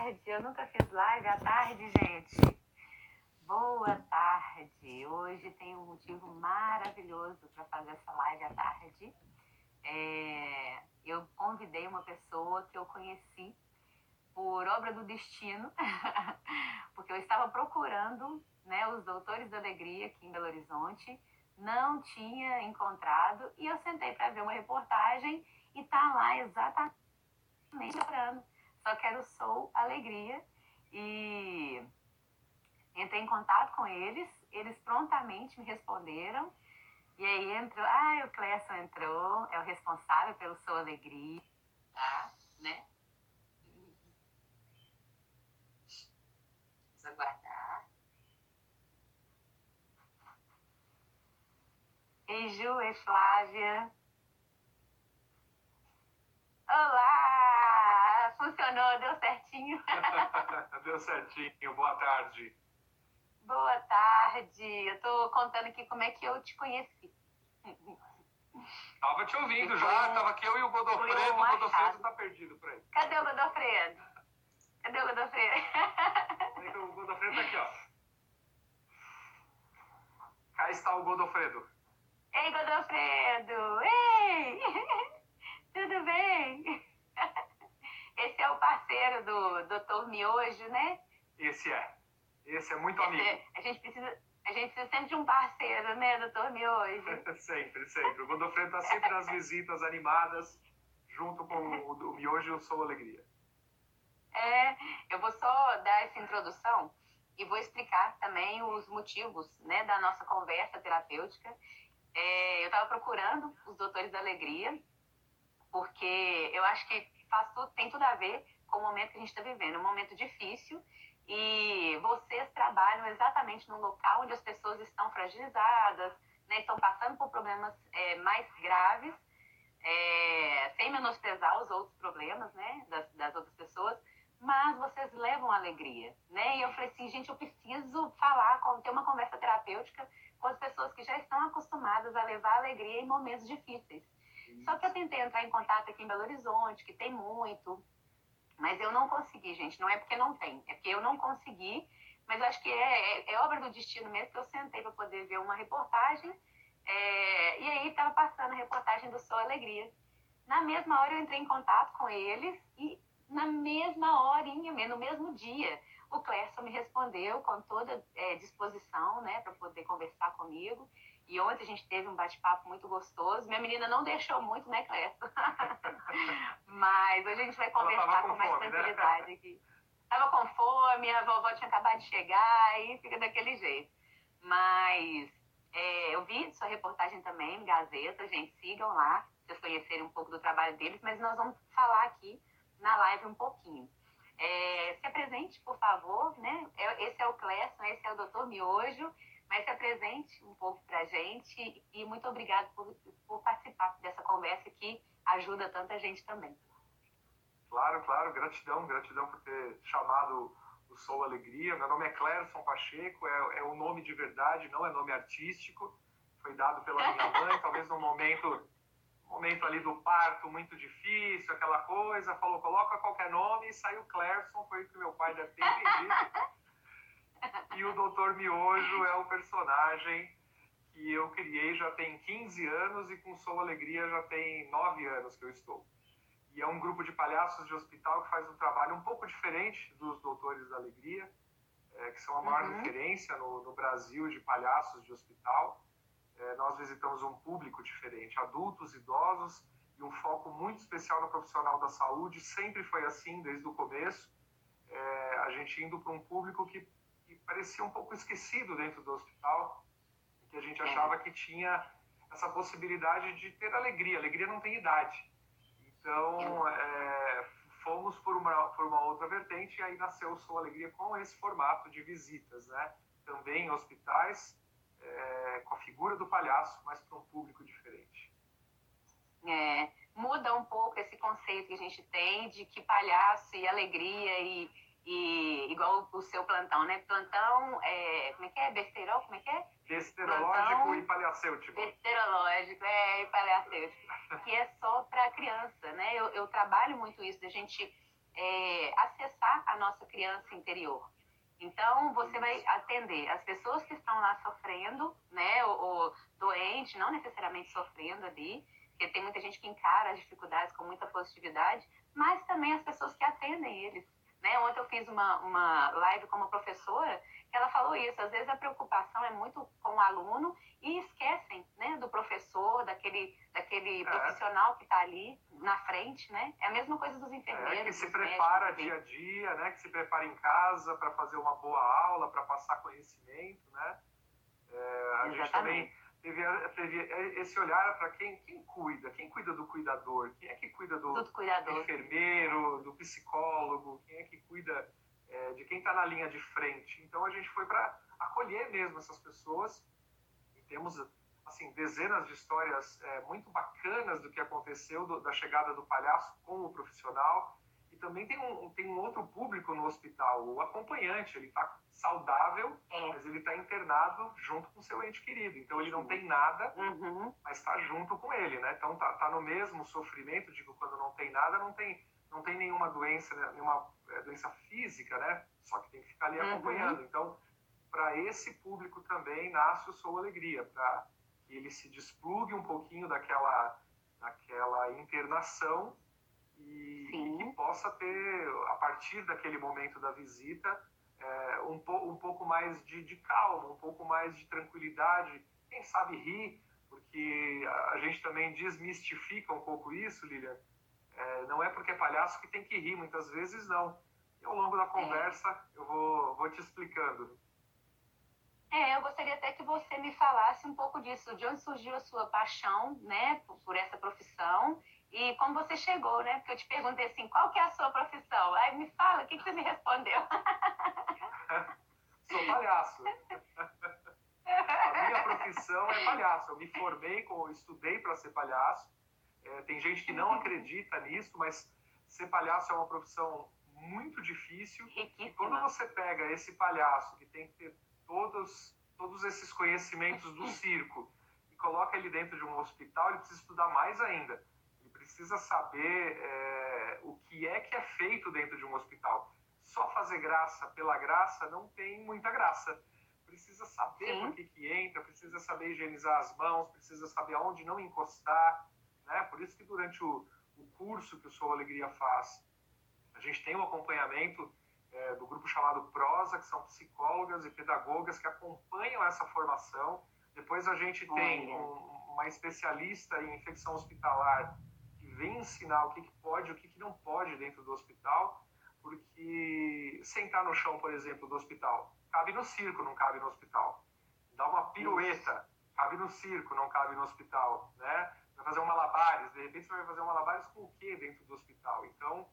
tarde. Eu nunca fiz live à tarde, gente. Boa tarde. Hoje tem um motivo maravilhoso para fazer essa live à tarde. É, eu convidei uma pessoa que eu conheci por obra do destino, porque eu estava procurando né, os doutores da alegria aqui em Belo Horizonte, não tinha encontrado e eu sentei para ver uma reportagem e tá lá exatamente chorando. Só quero Sou Alegria e entrei em contato com eles, eles prontamente me responderam e aí entrou, ah, o Clécio entrou, é o responsável pelo Sou Alegria, tá, né? Vamos aguardar. Ei, Ju, e Flávia. Olá! Funcionou, deu certinho. deu certinho, boa tarde. Boa tarde. Eu tô contando aqui como é que eu te conheci. Tava te ouvindo já, tava aqui eu e o Godofredo, o Godofredo tá perdido por aí. Cadê o Godofredo? Cadê o Godofredo? Então, o Godofredo tá aqui, ó. Cá está o Godofredo. Ei, Godofredo! Ei! Tudo bem? Esse é o parceiro do Dr. Miojo, né? Esse é. Esse é muito amigo. É, a gente precisa. A gente precisa sempre de um parceiro, né, doutor Miojo? sempre, sempre. O Godofredo está sempre nas visitas animadas, junto com o, o Miojo e o Sou Alegria. É, eu vou só dar essa introdução e vou explicar também os motivos né, da nossa conversa terapêutica. É, eu estava procurando os doutores da alegria porque eu acho que faz tudo, tem tudo a ver com o momento que a gente está vivendo, um momento difícil e vocês trabalham exatamente no local onde as pessoas estão fragilizadas, né, estão passando por problemas é, mais graves, é, sem menosprezar os outros problemas né, das, das outras pessoas, mas vocês levam alegria, né? E eu falei assim, gente, eu preciso falar, ter uma conversa terapêutica com as pessoas que já estão acostumadas a levar alegria em momentos difíceis. Só que eu tentei entrar em contato aqui em Belo Horizonte, que tem muito, mas eu não consegui, gente. Não é porque não tem, é porque eu não consegui. Mas acho que é, é, é obra do destino mesmo que eu sentei para poder ver uma reportagem. É, e aí estava passando a reportagem do Sou Alegria. Na mesma hora eu entrei em contato com eles e na mesma horinha, no mesmo dia, o Clécio me respondeu com toda é, disposição, né, para poder conversar comigo. E ontem a gente teve um bate-papo muito gostoso. Minha menina não deixou muito, né, Clécio? Mas hoje a gente vai conversar com, com, mais fome, né? tranquilidade né? aqui. Tava com fome, a vovó tinha acabado de chegar e fica daquele jeito. Mas é, eu vi sua reportagem também, Gazeta, gente, sigam lá, vocês conhecerem um pouco do trabalho deles, mas nós vamos falar aqui na live um pouquinho. É, se apresente, por favor, né? É, esse é o Clécio, esse é o doutor Miojo mas se apresente um pouco para a gente e muito obrigado por, por participar dessa conversa que ajuda tanta gente também. Claro, claro, gratidão, gratidão por ter chamado o Sou Alegria. Meu nome é Clérson Pacheco, é, é o nome de verdade, não é nome artístico. Foi dado pela minha mãe, talvez num momento, momento ali do parto muito difícil, aquela coisa, falou, coloca qualquer nome e saiu Clérson, foi o que meu pai deve ter entendido. E o Doutor Miojo é o personagem que eu criei já tem 15 anos e com Sou Alegria já tem 9 anos que eu estou. E é um grupo de palhaços de hospital que faz um trabalho um pouco diferente dos Doutores da Alegria, é, que são a maior uhum. referência no, no, Brasil de palhaços de hospital. É, nós visitamos um público diferente, adultos, idosos, e um foco muito especial no profissional da saúde. Sempre foi assim desde o começo. É, a gente indo para um público que parecia um pouco esquecido dentro do hospital, que a gente achava que tinha essa possibilidade de ter alegria. Alegria não tem idade. Então, é, fomos por uma, por uma outra vertente e aí nasceu o Sou Alegria com esse formato de visitas, né? Também em hospitais, é, com a figura do palhaço, mas para um público diferente. É, muda um pouco esse conceito que a gente tem de que palhaço e alegria e e igual o seu plantão, né? Plantão, é, como é que é? Besterol, como é que é? Besterológico plantão, e paleacêutico. Besterológico, é, e paleacêutico. que é só para criança, né? Eu, eu trabalho muito isso, da gente é, acessar a nossa criança interior. Então, você vai atender as pessoas que estão lá sofrendo, né, ou, ou doente, não necessariamente sofrendo ali, porque tem muita gente que encara as dificuldades com muita positividade, mas também as pessoas que atendem eles. Né? Ontem eu fiz uma, uma live com uma professora que ela falou isso. Às vezes a preocupação é muito com o aluno e esquecem né, do professor, daquele, daquele é. profissional que está ali na frente. Né? É a mesma coisa dos enfermeiros. É, que se prepara médicos, dia a dia, né? que se prepara em casa para fazer uma boa aula, para passar conhecimento. Né? É, a Exatamente. gente também esse olhar para quem, quem cuida, quem cuida do cuidador, quem é que cuida do, do enfermeiro, do psicólogo, quem é que cuida é, de quem está na linha de frente. Então a gente foi para acolher mesmo essas pessoas. E temos assim dezenas de histórias é, muito bacanas do que aconteceu do, da chegada do palhaço com o profissional. Também tem um, tem um outro público no hospital, o acompanhante, ele está saudável, é. mas ele está internado junto com seu ente querido. Então ele não tem nada, uhum. mas está junto com ele, né? Então tá, tá, no mesmo sofrimento, digo, quando não tem nada, não tem, não tem nenhuma doença, né? nenhuma é, doença física, né? Só que tem que ficar ali uhum. acompanhando. Então, para esse público também nasce o Sou Alegria, para que ele se desplugue um pouquinho daquela, daquela internação e, e, que possa ter, a partir daquele momento da visita, é, um, po, um pouco mais de, de, calma, um pouco mais de tranquilidade, quem sabe rir, porque a, a gente também desmistifica um pouco isso, Lilian. É, não é porque é palhaço que tem que rir, muitas vezes não. E ao longo da é. conversa é. eu vou, vou te explicando. É, eu gostaria até que você me falasse um pouco disso, de onde surgiu a sua paixão, né, por, por essa profissão e como você chegou, né? Porque eu te perguntei assim, qual que é a sua profissão? Aí me fala, o que, que você me respondeu? Sou palhaço. a minha profissão é palhaço. Eu me formei, com, estudei para ser palhaço. É, tem gente que não acredita nisso, mas ser palhaço é uma profissão muito difícil. E quando você pega esse palhaço que tem que ter todos, todos esses conhecimentos do circo e coloca ele dentro de um hospital, ele precisa estudar mais ainda precisa saber é, o que é que é feito dentro de um hospital. Só fazer graça pela graça não tem muita graça. Precisa saber Sim. por que, que entra, precisa saber higienizar as mãos, precisa saber aonde não encostar. Né? Por isso que durante o, o curso que o Sou Alegria faz, a gente tem um acompanhamento é, do grupo chamado Prosa, que são psicólogas e pedagogas que acompanham essa formação. Depois a gente tem um, uma especialista em infecção hospitalar vem ensinar o que, que pode e o que, que não pode dentro do hospital, porque sentar no chão, por exemplo, do hospital, cabe no circo, não cabe no hospital. Dar uma pirueta, cabe no circo, não cabe no hospital, né? Vai fazer um malabares, de repente você vai fazer um malabares com o quê dentro do hospital? Então,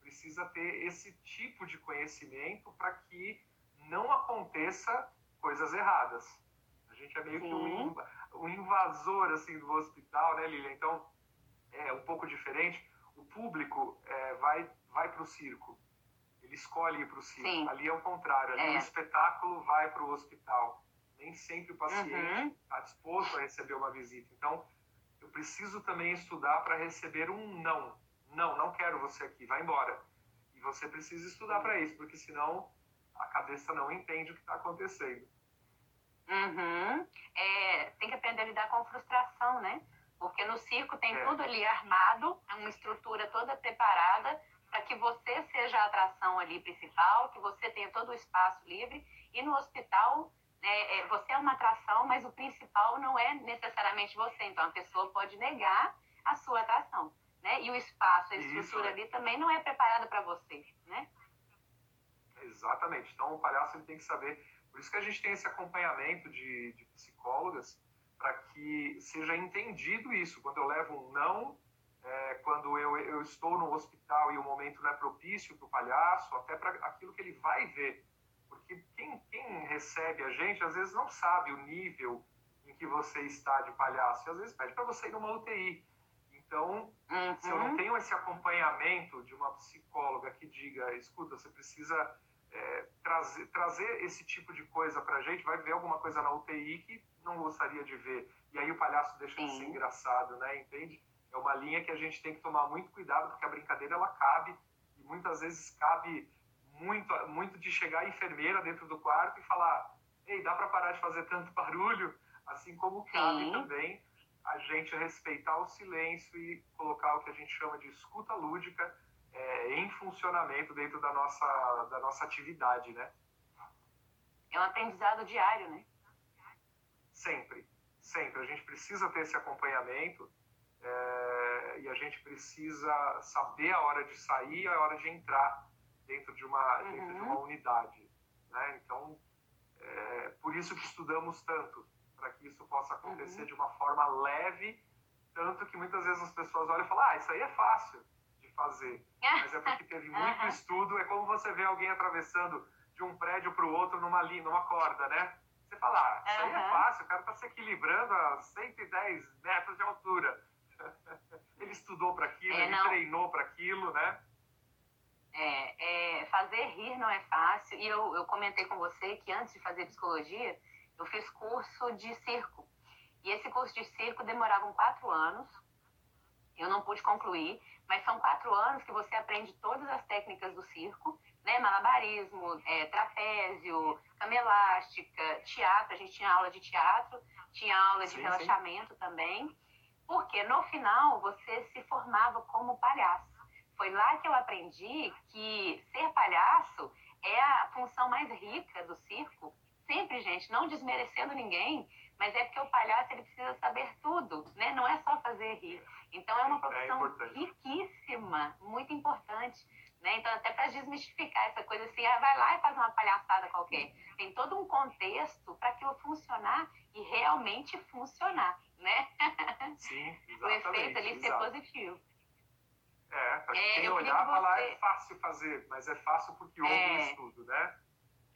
precisa ter esse tipo de conhecimento para que não aconteça coisas erradas. A gente é meio Sim. que um, um invasor, assim, do hospital, né, Lilia? Então, é um pouco diferente. O público é, vai, vai para o circo, ele escolhe ir para o circo. Ali é o contrário, ali é. o espetáculo vai para o hospital. Nem sempre o paciente está uhum. disposto a receber uma visita. Então, eu preciso também estudar para receber um não. Não, não quero você aqui, vai embora. E você precisa estudar para isso, porque senão a cabeça não entende o que está acontecendo. Uhum. É, tem que aprender a lidar com frustração, né? Porque no circo tem é. tudo ali armado, é uma estrutura toda preparada para que você seja a atração ali principal, que você tenha todo o espaço livre. E no hospital, é, é, você é uma atração, mas o principal não é necessariamente você. Então a pessoa pode negar a sua atração. Né? E o espaço, a estrutura Isso, ali também não é preparada para você. Né? Exatamente. Então o palhaço ele tem que saber. Por isso que a gente tem esse acompanhamento de, de psicólogas para que seja entendido isso. Quando eu levo um não, é, quando eu, eu estou no hospital e o momento não é propício para o palhaço, até para aquilo que ele vai ver. Porque quem, quem recebe a gente, às vezes não sabe o nível em que você está de palhaço. E às vezes pede para você ir numa UTI. Então, uhum. se eu não tenho esse acompanhamento de uma psicóloga que diga, escuta, você precisa é, trazer, trazer esse tipo de coisa para a gente, vai ver alguma coisa na UTI que não gostaria de ver. E aí o palhaço deixa de ser engraçado, né? Entende? É uma linha que a gente tem que tomar muito cuidado, porque a brincadeira ela cabe e muitas vezes cabe muito, muito de chegar a enfermeira dentro do quarto e falar: ei, dá para parar de fazer tanto barulho? Assim como cabe Sim. também a gente respeitar o silêncio e colocar o que a gente chama de escuta lúdica é, em funcionamento dentro da nossa, da nossa atividade, né? É um aprendizado diário, né? Sempre, sempre. A gente precisa ter esse acompanhamento é, e a gente precisa saber a hora de sair e a hora de entrar dentro de uma, uhum. dentro de uma unidade. Né? Então, é, por isso que estudamos tanto, para que isso possa acontecer uhum. de uma forma leve, tanto que muitas vezes as pessoas olham e falam, ah, isso aí é fácil de fazer, mas é porque teve muito uhum. estudo, é como você vê alguém atravessando de um prédio para o outro numa linha, numa corda, né? Você fala, ah, isso aí é fácil, o cara está se equilibrando a 110 metros de altura. ele estudou para aquilo, é, ele treinou para aquilo, né? É, é, fazer rir não é fácil. E eu, eu comentei com você que antes de fazer psicologia, eu fiz curso de circo. E esse curso de circo demorava quatro anos. Eu não pude concluir, mas são quatro anos que você aprende todas as técnicas do circo, né? Malabarismo, é, trapézio, cama elástica, teatro. A gente tinha aula de teatro, tinha aula de sim, relaxamento sim. também. Porque no final você se formava como palhaço. Foi lá que eu aprendi que ser palhaço é a função mais rica do circo. Sempre, gente, não desmerecendo ninguém, mas é porque o palhaço ele precisa saber tudo, né? Não é só fazer rir. Então é uma é profissão é riquíssima, muito importante. Né? Então, até para desmistificar essa coisa assim, ah, vai lá e faz uma palhaçada qualquer. Tem todo um contexto para aquilo funcionar e realmente funcionar, né? Sim, exatamente. o efeito ali ser positivo. É, para é, quem olhar e falar você... é fácil fazer, mas é fácil porque houve é, um estudo, né?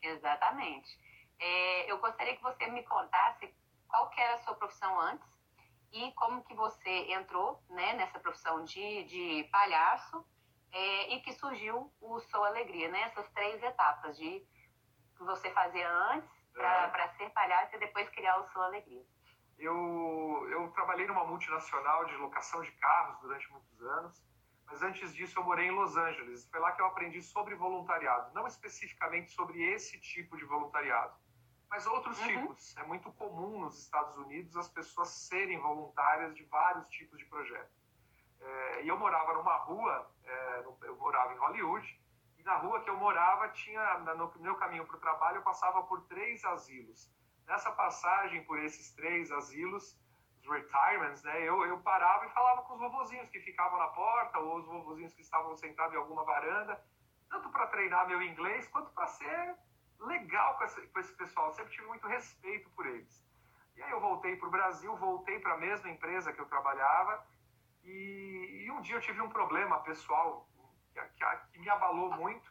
Exatamente. É, eu gostaria que você me contasse qual era a sua profissão antes e como que você entrou né, nessa profissão de, de palhaço é, e que surgiu o Sou Alegria, né? Essas três etapas de que você fazia antes para é. ser palhaço e depois criar o Sou Alegria. Eu, eu trabalhei numa multinacional de locação de carros durante muitos anos mas antes disso, eu morei em Los Angeles. Foi lá que eu aprendi sobre voluntariado. Não especificamente sobre esse tipo de voluntariado, mas outros uhum. tipos. É muito comum nos Estados Unidos as pessoas serem voluntárias de vários tipos de projetos. É, e eu morava numa rua, é, eu morava em Hollywood, e na rua que eu morava, tinha no meu caminho para o trabalho, eu passava por três asilos. Nessa passagem por esses três asilos, retirements, né, eu, eu parava e falava com os vovozinhos que ficavam na porta ou os vovozinhos que estavam sentados em alguma varanda, tanto para treinar meu inglês quanto para ser legal com esse, com esse pessoal. Eu sempre tive muito respeito por eles. E aí eu voltei para o Brasil, voltei para a mesma empresa que eu trabalhava e, e, um dia eu tive um problema pessoal que, que, que me abalou muito.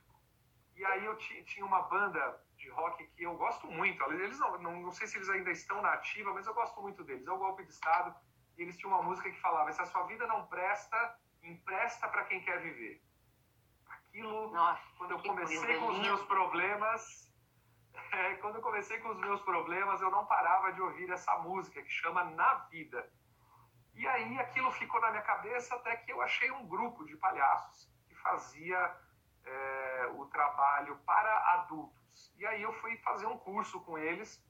E aí eu tinha uma banda de rock que eu gosto muito. Eles não, não, não sei se eles ainda estão na ativa, mas eu gosto muito deles. É o Golpe de Estado. E eles tinham uma música que falava: se a sua vida não presta, empresta para quem quer viver. Aquilo, Nossa, quando eu comecei com os meus problemas, é, quando eu comecei com os meus problemas, eu não parava de ouvir essa música que chama Na Vida. E aí aquilo ficou na minha cabeça até que eu achei um grupo de palhaços que fazia é, o trabalho para adultos e aí eu fui fazer um curso com eles.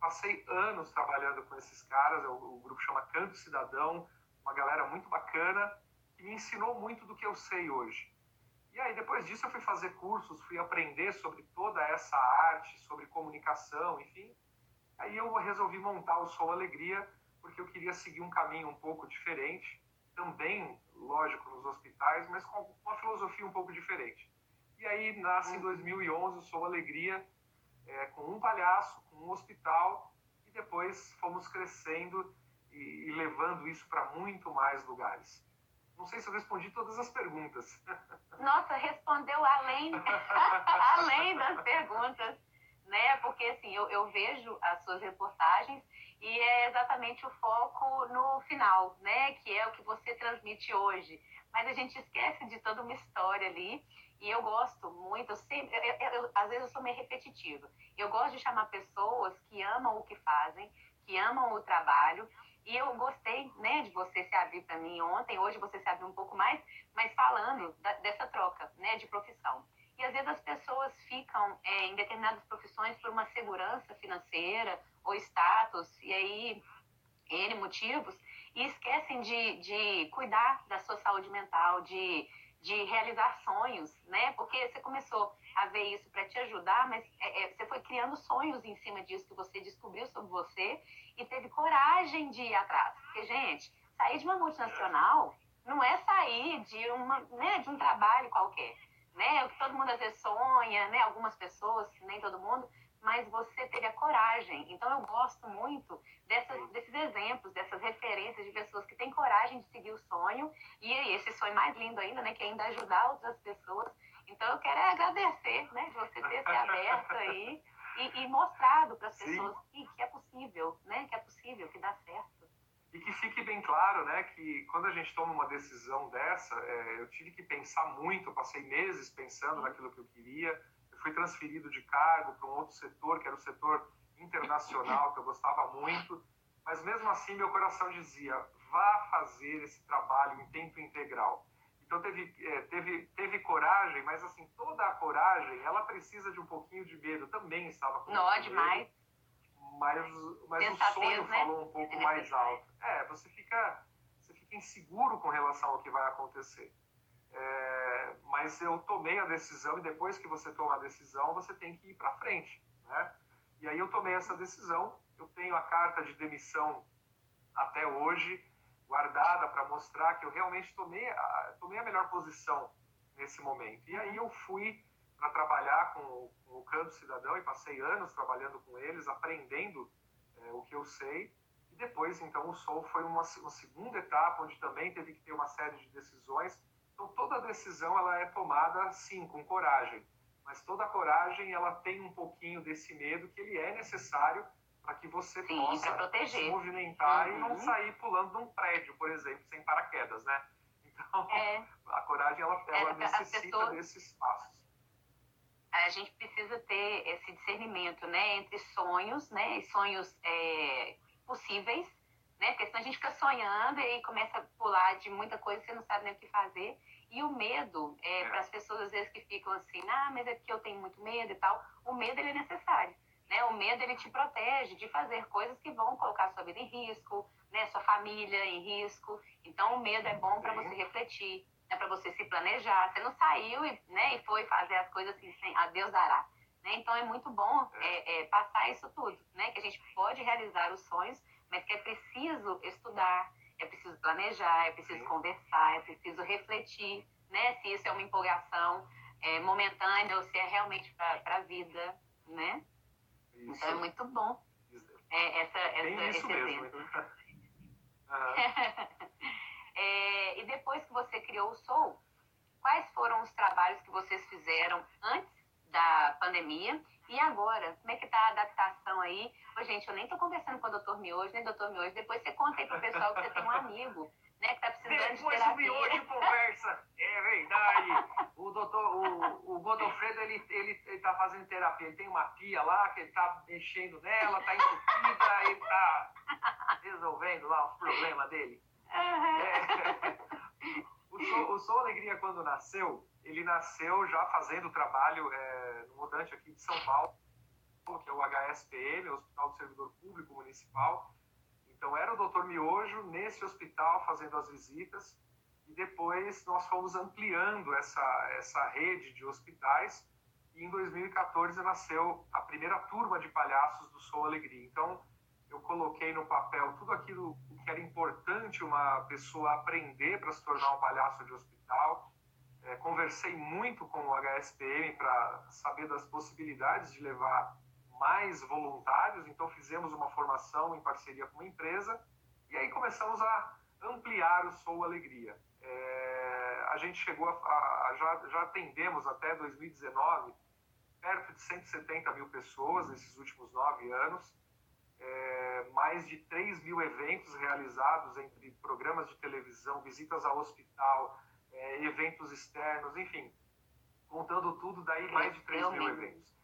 Passei anos trabalhando com esses caras. O, o grupo chama Canto Cidadão, uma galera muito bacana que me ensinou muito do que eu sei hoje. E aí depois disso eu fui fazer cursos, fui aprender sobre toda essa arte, sobre comunicação, enfim. Aí eu resolvi montar o Sou Alegria porque eu queria seguir um caminho um pouco diferente, também, lógico, nos hospitais, mas com uma filosofia um pouco diferente. E aí nasce em 2011 o Sou Alegria, é, com um palhaço, com um hospital, e depois fomos crescendo e, e levando isso para muito mais lugares. Não sei se eu respondi todas as perguntas. Nossa, respondeu além, além das perguntas, né? Porque assim, eu, eu vejo as suas reportagens e é exatamente o foco no final, né? Que é o que você transmite hoje. Mas a gente esquece de toda uma história ali e eu gosto muito, eu sempre, eu, eu, às vezes eu sou meio repetitiva. Eu gosto de chamar pessoas que amam o que fazem, que amam o trabalho E eu gostei, né, de você se abrir para mim ontem, hoje você se abriu um pouco mais, mas falando da, dessa troca, né, de profissão. E às vezes as pessoas ficam é, em determinadas profissões por uma segurança financeira ou status, e aí N motivos, e esquecem de, de cuidar da sua saúde mental, de, de realizar sonhos, né? Porque você começou a ver isso para te ajudar, mas é, é, você foi criando sonhos em cima disso que você descobriu sobre você e teve coragem de ir atrás. Porque, gente, sair de uma multinacional não é sair de, uma, né, de um trabalho qualquer né? O que todo mundo às vezes sonha, né? Algumas pessoas, nem todo mundo, mas você teve a coragem. Então eu gosto muito dessas, desses exemplos, dessas referências de pessoas que têm coragem de seguir o sonho e esse sonho mais lindo ainda, né? Que é ainda ajudar outras pessoas. Então eu quero agradecer, né? De você ter se aberto aí e, e mostrado para as pessoas que, que é possível, né? Que é possível, que dá certo. E que fique bem claro, né, que quando a gente toma uma decisão dessa, é, eu tive que pensar muito, passei meses pensando naquilo que eu queria. Fui transferido de cargo para um outro setor, que era o setor internacional, que eu gostava muito. Mas mesmo assim, meu coração dizia: vá fazer esse trabalho em tempo integral. Então teve, é, teve, teve coragem, mas assim, toda a coragem, ela precisa de um pouquinho de medo. Também estava com Não, demais mas, mas o sonho né? falou um pouco mais alto. É, você fica, você fica inseguro com relação ao que vai acontecer. É, mas eu tomei a decisão e depois que você toma a decisão, você tem que ir para frente, né? E aí eu tomei essa decisão, eu tenho a carta de demissão até hoje guardada para mostrar que eu realmente tomei a, tomei a melhor posição nesse momento. E aí eu fui para trabalhar com, com, o Canto Cidadão e passei anos trabalhando com eles, aprendendo é, o que eu sei. E depois, então, o Sol foi uma, uma, segunda etapa, onde também teve que ter uma série de decisões. Então, toda decisão ela é tomada, sim, com coragem. Mas toda coragem, ela tem um pouquinho desse medo que ele é necessário para que você sim, possa se movimentar uhum. e não uhum. sair pulando de um prédio, por exemplo, sem paraquedas, né? Então, é. a coragem, ela, ela é, necessita pessoa... desses passos a gente precisa ter esse discernimento, né, entre sonhos, né, e sonhos é, possíveis, né, porque senão a gente fica sonhando e começa a pular de muita coisa, você não sabe nem o que fazer, e o medo, é, é. para as pessoas às vezes que ficam assim, ah, mas é porque eu tenho muito medo e tal, o medo ele é necessário, né, o medo ele te protege de fazer coisas que vão colocar sua vida em risco, né, sua família em risco, então o medo é bom para você refletir, né, para você se planejar. Você não saiu e, né, e foi fazer as coisas assim, sem a Deus dará. Né? Então é muito bom é, é, passar isso tudo, né? que a gente pode realizar os sonhos, mas que é preciso estudar, é preciso planejar, é preciso Sim. conversar, é preciso refletir né, se isso é uma empolgação é, momentânea ou se é realmente para a vida. Né? Isso. Então é muito bom é, essa, essa, esse mesmo. Uhum. É, e depois que você criou o Soul, quais foram os trabalhos que vocês fizeram antes da pandemia e agora? Como é que tá a adaptação aí? Ô, gente, eu nem tô conversando com o doutor Miojo, nem doutor Miojo. Depois você conta aí pro pessoal que você tem um amigo, né, que tá precisando Depois de terapia. Depois o Miojo conversa. É verdade. O doutor, o, o Godofredo, ele, ele, ele tá fazendo terapia. Ele tem uma pia lá que ele tá mexendo nela, tá entupida, ele tá resolvendo lá os problemas dele. É. o, Sou, o Alegria, quando nasceu, ele nasceu já fazendo trabalho é, no mudante aqui de São Paulo, que é o HSPM, o Hospital do Servidor Público Municipal. Então, era o doutor Miojo nesse hospital fazendo as visitas e depois nós fomos ampliando essa, essa rede de hospitais e em 2014 nasceu a primeira turma de palhaços do Sou Alegria. Então, eu coloquei no papel tudo aquilo que era importante uma pessoa aprender para se tornar um palhaço de hospital. É, conversei muito com o HSPM para saber das possibilidades de levar mais voluntários, então fizemos uma formação em parceria com uma empresa e aí começamos a ampliar o Sou Alegria. É, a gente chegou a, a, já, já atendemos até 2019 perto de 170 mil pessoas nesses últimos nove anos é, mais de 3 mil eventos realizados entre programas de televisão, visitas ao hospital, é, eventos externos, enfim, contando tudo, daí mais de 3 mil eventos.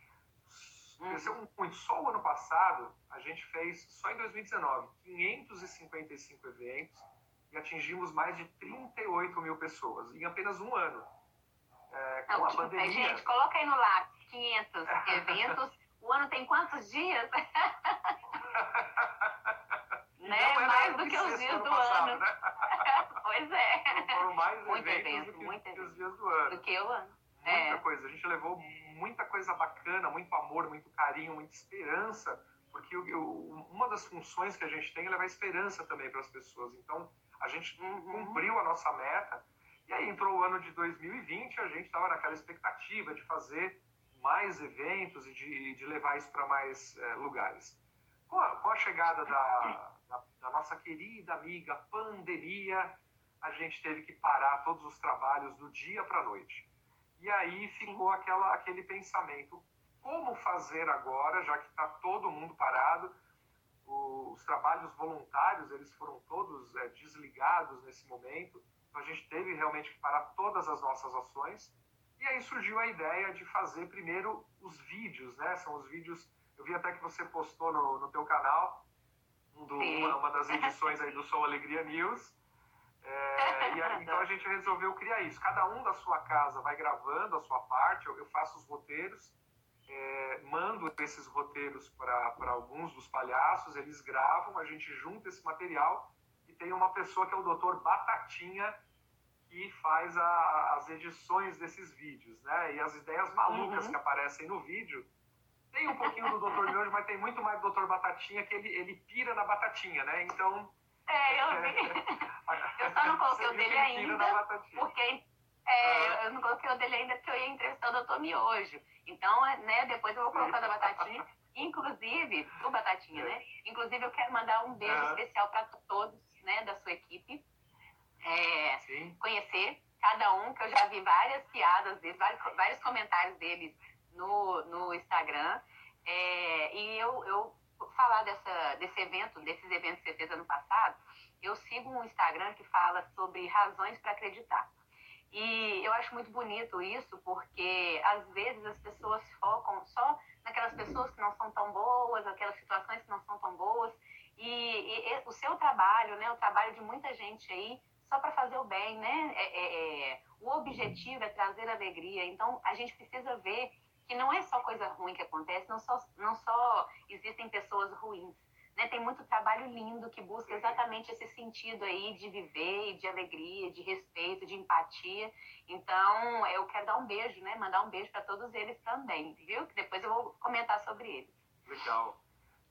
Uhum. Cresceu muito. Só o ano passado, a gente fez, só em 2019, 555 eventos e atingimos mais de 38 mil pessoas em apenas um ano. É, com Não, a pandemia... Gente, coloca aí no lápis, 500 eventos. o ano tem quantos dias? né? Mais do que os dias do passado, ano. Né? pois é. Foram mais muito eventos evento, do que os dias do ano. Do que o ano. Muita é. coisa. A gente levou muita coisa bacana, muito amor, muito carinho, muita esperança, porque uma das funções que a gente tem é levar esperança também para as pessoas. Então, a gente uhum. cumpriu a nossa meta. E aí entrou o ano de 2020, a gente estava naquela expectativa de fazer mais eventos e de, de levar isso para mais é, lugares. Com a, com a chegada da, da, da, nossa querida amiga pandemia, a gente teve que parar todos os trabalhos do dia para a noite. E aí ficou aquela, aquele pensamento: como fazer agora, já que está todo mundo parado? os trabalhos voluntários eles foram todos é, desligados nesse momento. Então a gente teve realmente que parar todas as nossas ações. E aí surgiu a ideia de fazer primeiro os vídeos, né? São os vídeos. Eu vi até que você postou no, no teu canal do, uma, uma, das edições aí do Som Alegria News. É, e aí, então a gente resolveu criar isso. Cada um da sua casa vai gravando a sua parte. Eu, eu faço os roteiros é, mando esses roteiros para alguns dos palhaços, eles gravam, a gente junta esse material e tem uma pessoa que é o doutor Batatinha que faz a, as edições desses vídeos, né? E as ideias malucas uhum. que aparecem no vídeo. Tem um pouquinho do Dr. Miojo, mas tem muito mais do Dr. Batatinha, que ele, ele pira na batatinha, né? Então... É, eu vi. eu só não coloquei o dele ainda, porque é, eu não coloquei o dele ainda porque eu ia entrevistar o Dr. Miojo. Então, é, né, depois eu vou colocar da Batatinha. Inclusive, o Batatinha, né? Inclusive, eu quero mandar um beijo especial para todos, né, da sua equipe. É, conhecer cada um, que eu já vi várias piadas deles, vários, vários comentários deles no, no Instagram. É, e eu, eu falar dessa, desse evento, desses eventos que você fez ano passado, eu sigo um Instagram que fala sobre razões para acreditar. E eu acho muito bonito isso, porque às vezes as pessoas focam só naquelas pessoas que não são tão boas, aquelas situações que não são tão boas. E, e, e o seu trabalho, né, o trabalho de muita gente aí, só para fazer o bem, né? É, é, é, o objetivo é trazer alegria. Então a gente precisa ver que não é só coisa ruim que acontece, não só, não só existem pessoas ruins né, tem muito trabalho lindo que busca exatamente esse sentido aí de viver, de alegria, de respeito, de empatia. Então, eu quero dar um beijo, né? Mandar um beijo para todos eles também, viu? Que depois eu vou comentar sobre eles. Legal.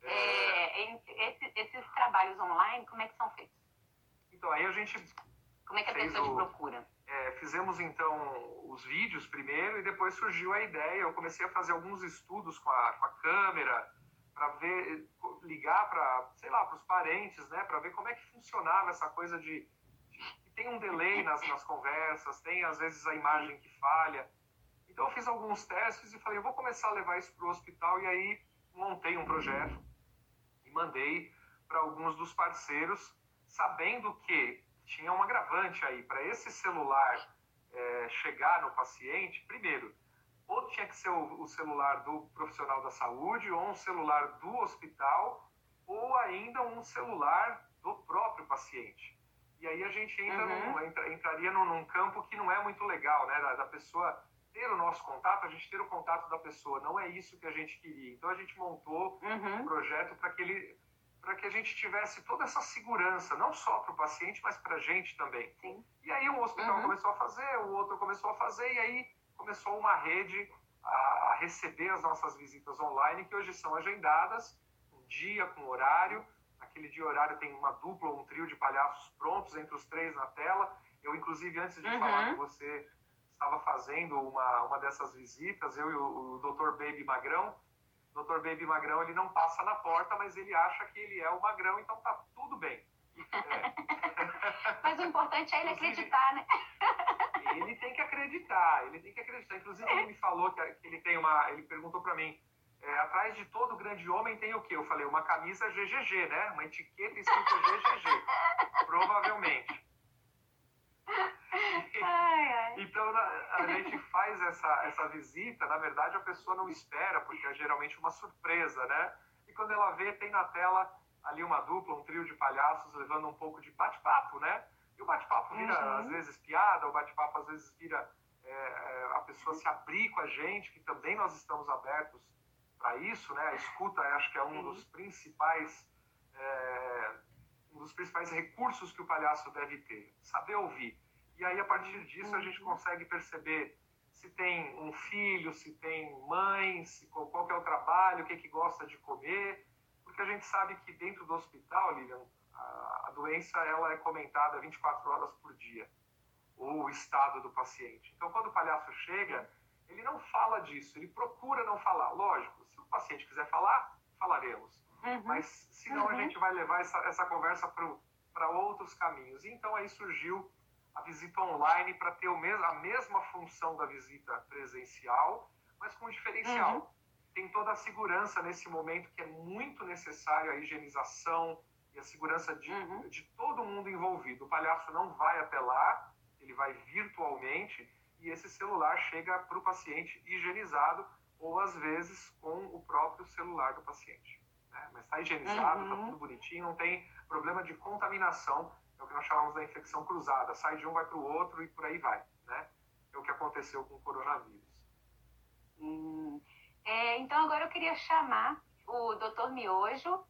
É... É, esse, esses trabalhos online, como é que são feitos? Então, aí a gente. Como é que a pessoa o... te procura? É, fizemos então os vídeos primeiro e depois surgiu a ideia. Eu comecei a fazer alguns estudos com a, com a câmera para ver, ligar para, sei lá, para os parentes, né, para ver como é que funcionava essa coisa de, de tem um delay nas, nas conversas, tem às vezes a imagem que falha. Então eu fiz alguns testes e falei, eu vou começar a levar isso para o hospital e aí montei um projeto e mandei para alguns dos parceiros, sabendo que tinha um agravante aí para esse celular é, chegar no paciente. Primeiro, ou tinha que ser o, o, celular do profissional da saúde, ou um celular do hospital, ou ainda um celular do próprio paciente. E aí a gente entra uhum. num, entra, entraria num, num, campo que não é muito legal, né? Da, da, pessoa ter o nosso contato, a gente ter o contato da pessoa. Não é isso que a gente queria. Então a gente montou uhum. um projeto para que ele para que a gente tivesse toda essa segurança, não só para o paciente, mas para a gente também. Sim. E aí um hospital uhum. começou a fazer, o outro começou a fazer, e aí começou uma rede a, receber as nossas visitas online, que hoje são agendadas, um dia com horário. Naquele dia horário tem uma dupla ou um trio de palhaços prontos entre os três na tela. Eu, inclusive, antes de uhum. falar com você, estava fazendo uma, uma dessas visitas, eu e o, o Dr. Baby Magrão. Dr. Baby Magrão, ele não passa na porta, mas ele acha que ele é o Magrão, então tá tudo bem. É. mas o importante é ele acreditar, né? ele tem que acreditar, ele tem que acreditar. Inclusive, ele me falou que ele tem uma. Ele perguntou para mim: é, atrás de todo grande homem tem o quê? Eu falei: uma camisa GGG, né? Uma etiqueta escrita GGG. Provavelmente. ai, ai. Então a gente faz essa, essa visita, na verdade a pessoa não espera, porque é geralmente uma surpresa, né? E quando ela vê, tem na tela ali uma dupla, um trio de palhaços levando um pouco de bate-papo, né? E o bate-papo vira, uhum. às vezes, piada, o bate-papo, às vezes, vira é, é, a pessoa se abrir com a gente, que também nós estamos abertos para isso, né? A escuta, acho que é um dos principais é, um dos principais recursos que o palhaço deve ter, saber ouvir. E aí, a partir disso, a gente uhum. consegue perceber se tem um filho, se tem mãe, se, qual é o trabalho, o que, é que gosta de comer, porque a gente sabe que dentro do hospital, Lilian, a, a doença ela é comentada 24 horas por dia, o estado do paciente. Então, quando o palhaço chega, ele não fala disso, ele procura não falar. Lógico, se o paciente quiser falar, falaremos. Uhum. Mas senão uhum. a gente vai levar essa, essa conversa para outros caminhos. E então aí surgiu a visita online para ter a mesma função da visita presencial, mas com um diferencial. Uhum. Tem toda a segurança nesse momento que é muito necessário a higienização e a segurança de, uhum. de todo mundo envolvido. O palhaço não vai até lá, ele vai virtualmente e esse celular chega para o paciente higienizado ou às vezes com o próprio celular do paciente né? mas está higienizado, está uhum. tudo bonitinho, não tem problema de contaminação, é o que nós chamamos da infecção cruzada, sai de um, vai para o outro e por aí vai, né? É o que aconteceu com o coronavírus. Hum. É, então agora eu queria chamar o doutor Miojo,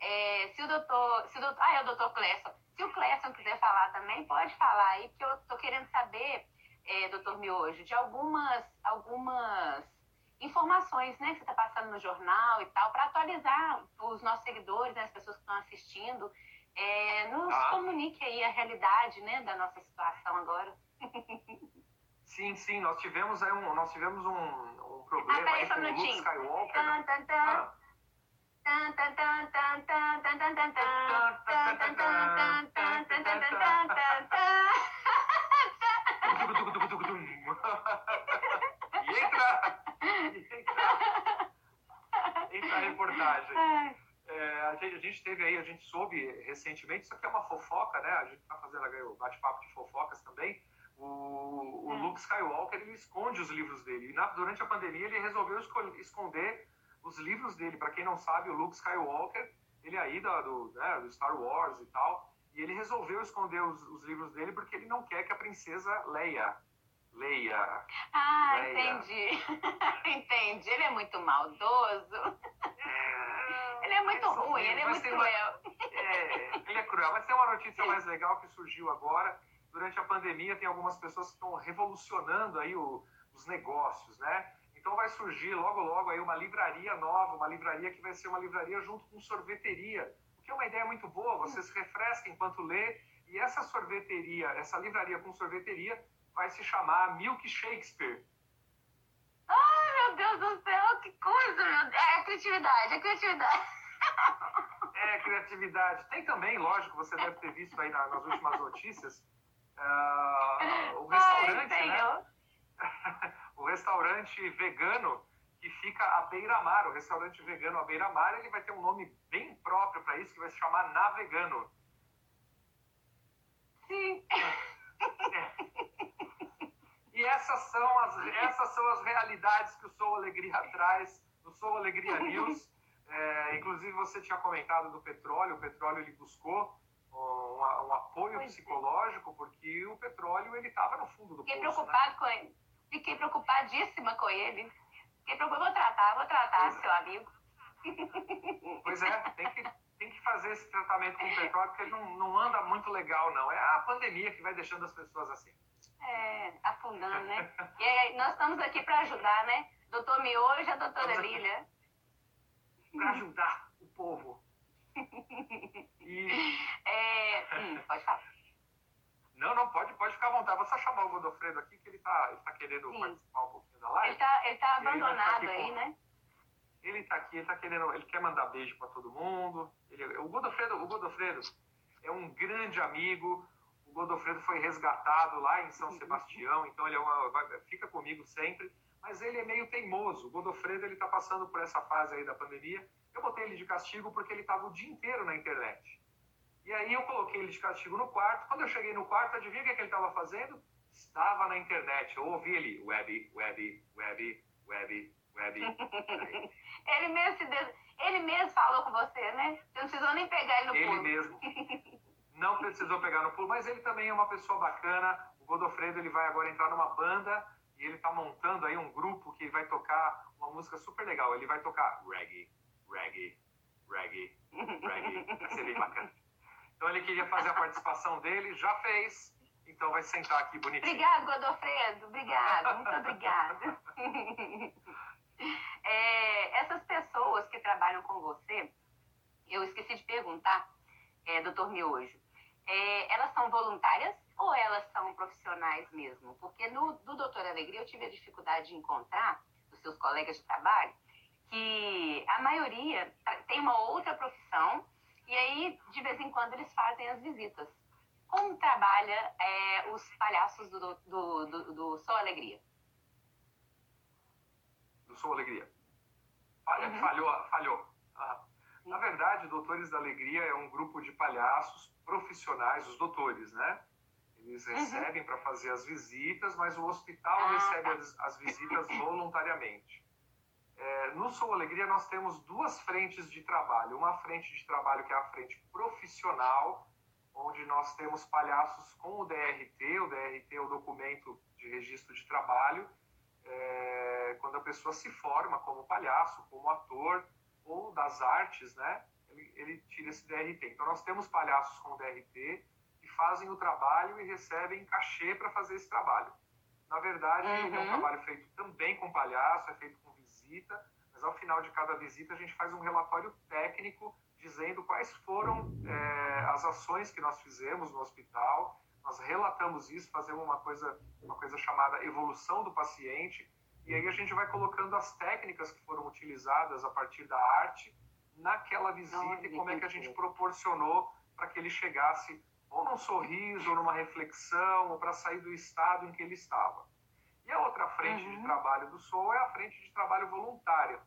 é, se o doutor, se o doutor, ah, é o doutor Clesson, se o Clesson quiser falar também, pode falar aí, porque eu estou querendo saber, é, doutor Miojo, de algumas, algumas informações né, que você está passando no jornal e tal, para atualizar os nossos seguidores, né, as pessoas que estão assistindo. É, nos ah. comunique aí a realidade né, da nossa situação agora. Sim, sim, nós tivemos aí um, nós tivemos um, um problema ah, aí com o Luke Skywalker. e entra Entra a reportagem. É, a, gente, a, gente, teve aí, a gente soube recentemente, isso aqui é uma fofoca, né? A gente está fazendo o bate-papo de fofocas também. O, o é. Luke Skywalker, ele esconde os livros dele. E na, durante a pandemia, ele resolveu esconder os livros dele. Para quem não sabe, o Luke Skywalker, ele é aí do, do, né, do Star Wars e tal. E ele resolveu esconder os, os livros dele porque ele não quer que a princesa Leia Leia. Ah, Leia. entendi. entendi. Ele é muito maldoso. É, ele é muito ruim, ele é muito cruel. Uma, é, ele é cruel. Mas tem uma notícia mais legal que surgiu agora. Durante a pandemia, tem algumas pessoas que estão revolucionando aí o, os negócios, né? Então vai surgir logo, logo aí uma livraria nova, uma livraria que vai ser uma livraria junto com sorveteria. O que é uma ideia muito boa, você se refresca enquanto lê. E essa sorveteria, essa livraria com sorveteria, vai se chamar Milk Shakespeare. Ai, meu Deus do céu, que coisa, meu Deus. É a criatividade, é a criatividade. É, criatividade. Tem também, lógico, você deve ter visto aí nas últimas notícias, uh, o restaurante, Ai, né? o restaurante vegano que fica à beira-mar. O restaurante vegano à beira-mar, ele vai ter um nome bem próprio para isso, que vai se chamar Navegano. Sim. É. E essas são as, essas são as realidades que o Sou Alegria traz no Sou Alegria News. É, inclusive, você tinha comentado do petróleo. O petróleo ele buscou um, um apoio pois é. psicológico, é. porque o petróleo ele estava no fundo do Fiquei poço. Fiquei preocupado né? com ele. Fiquei preocupadíssima com ele. Fiquei preocupada. Vou tratar, vou tratar, pois é. seu é. amigo. Pois é, tem que, tem que fazer esse tratamento com o petróleo, porque ele não, não anda muito legal, não. É a pandemia que vai deixando as pessoas assim. É, afundando, né? E aí, nós estamos aqui para ajudar, né? Doutor Miojo e a doutora Lília. Para ajudar o povo. E... É, hum, pode falar. Não, não, pode, pode ficar à vontade. Vou só chamar o Godofredo aqui, que ele está ele tá querendo Sim. participar um pouquinho da live. Ele está ele tá abandonado aí, com... né? Ele está aqui, ele está querendo, ele quer mandar beijo para todo mundo. Ele, o Godofredo, o Godofredo é um grande amigo, Godofredo foi resgatado lá em São Sebastião, então ele é uma, fica comigo sempre, mas ele é meio teimoso. O Godofredo ele está passando por essa fase aí da pandemia. Eu botei ele de castigo porque ele estava o dia inteiro na internet. E aí eu coloquei ele de castigo no quarto. Quando eu cheguei no quarto, adivinha o que, é que ele estava fazendo? Estava na internet. Eu ouvi ele, web, web, web, web, web. ele, mesmo se des... ele mesmo falou com você, né? Você não precisou nem pegar ele no pulo. Ele mesmo. Não precisou pegar no pulo, mas ele também é uma pessoa bacana. O Godofredo ele vai agora entrar numa banda ele está montando aí um grupo que vai tocar uma música super legal. Ele vai tocar reggae, reggae, reggae, reggae. Vai ser bem bacana. Então ele queria fazer a participação dele, já fez. Então vai sentar aqui bonitinho. Obrigado, Godofredo. Obrigado, muito obrigada. É, essas pessoas que trabalham com você, eu esqueci de perguntar, é, doutor Miojo, é, elas são voluntárias ou elas são profissionais mesmo? Porque no do Doutor Alegria eu tive a dificuldade de encontrar, dos seus colegas de trabalho, que a maioria tem uma outra profissão e aí, de vez em quando, eles fazem as visitas. Como trabalha é, os palhaços do, do, do, do Sou Alegria? Do Sou Alegria. Uhum. Falhou, falhou. Ah. Na verdade, Doutores da Alegria é um grupo de palhaços profissionais, os doutores, né? Eles uhum. recebem uhum. para fazer as visitas, mas o hospital ah, recebe tá. as, as visitas voluntariamente. É, no Sou Alegria, nós temos duas frentes de trabalho. Uma frente de trabalho que é a frente profissional, onde nós temos palhaços com o DRT. O DRT é o documento de registro de trabalho. É, quando a pessoa se forma como palhaço, como ator ou das artes, né? Ele, ele tira esse DRT. Então, nós temos palhaços com DRT fazem o trabalho e recebem cachê para fazer esse trabalho. Na verdade, uhum. é um trabalho feito também com palhaço, é feito com visita, mas ao final de cada visita a gente faz um relatório técnico dizendo quais foram é, as ações que nós fizemos no hospital. Nós relatamos isso, fazemos uma coisa, uma coisa chamada evolução do paciente, e aí a gente vai colocando as técnicas que foram utilizadas a partir da arte naquela visita e como é que a gente proporcionou para que ele chegasse ou num sorriso, ou numa reflexão, ou para sair do estado em que ele estava. E a outra frente uhum. de trabalho do SOU é a frente de trabalho voluntária,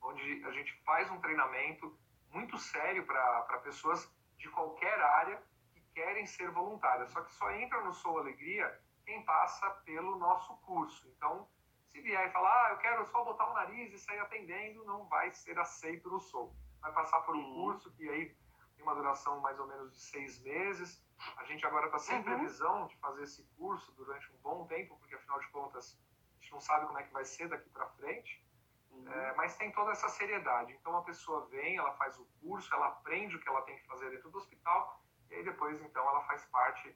onde a gente faz um treinamento muito sério para pessoas de qualquer área que querem ser voluntárias. Só que só entra no Sou Alegria quem passa pelo nosso curso. Então, se vier e falar, ah, eu quero só botar o nariz e sair atendendo, não vai ser aceito no Sou. Vai passar por um curso que aí tem uma duração mais ou menos de seis meses a gente agora está sem uhum. previsão de fazer esse curso durante um bom tempo, porque afinal de contas a gente não sabe como é que vai ser daqui para frente. Uhum. É, mas tem toda essa seriedade. Então a pessoa vem, ela faz o curso, ela aprende o que ela tem que fazer dentro do hospital, e aí depois então ela faz parte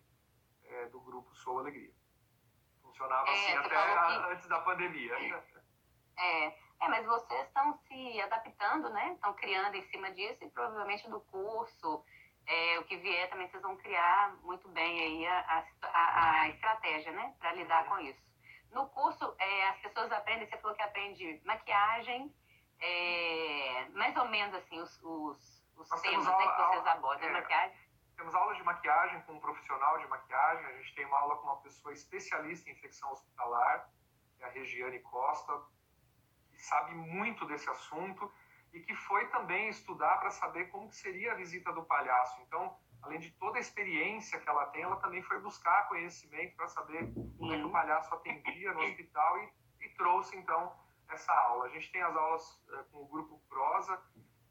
é, do grupo Sou Alegria. Funcionava é, assim até a, antes da pandemia. É, é, mas vocês estão se adaptando, né? Estão criando em cima disso e provavelmente do curso é, o que vier também vocês vão criar muito bem aí a, a, a estratégia, né, para lidar com isso. No curso, é, as pessoas aprendem, você falou que aprende maquiagem, é, mais ou menos assim, os, os, os temas aula, né, que vocês abordam, é, maquiagem. Temos aulas de maquiagem com um profissional de maquiagem, a gente tem uma aula com uma pessoa especialista em infecção hospitalar, que é a Regiane Costa, que sabe muito desse assunto, e que foi também estudar para saber como seria a visita do palhaço. Então, além de toda a experiência que ela tem, ela também foi buscar conhecimento para saber como é que o palhaço atendia no hospital e, e, trouxe, então, essa aula. A gente tem as aulas é, com o grupo Prosa,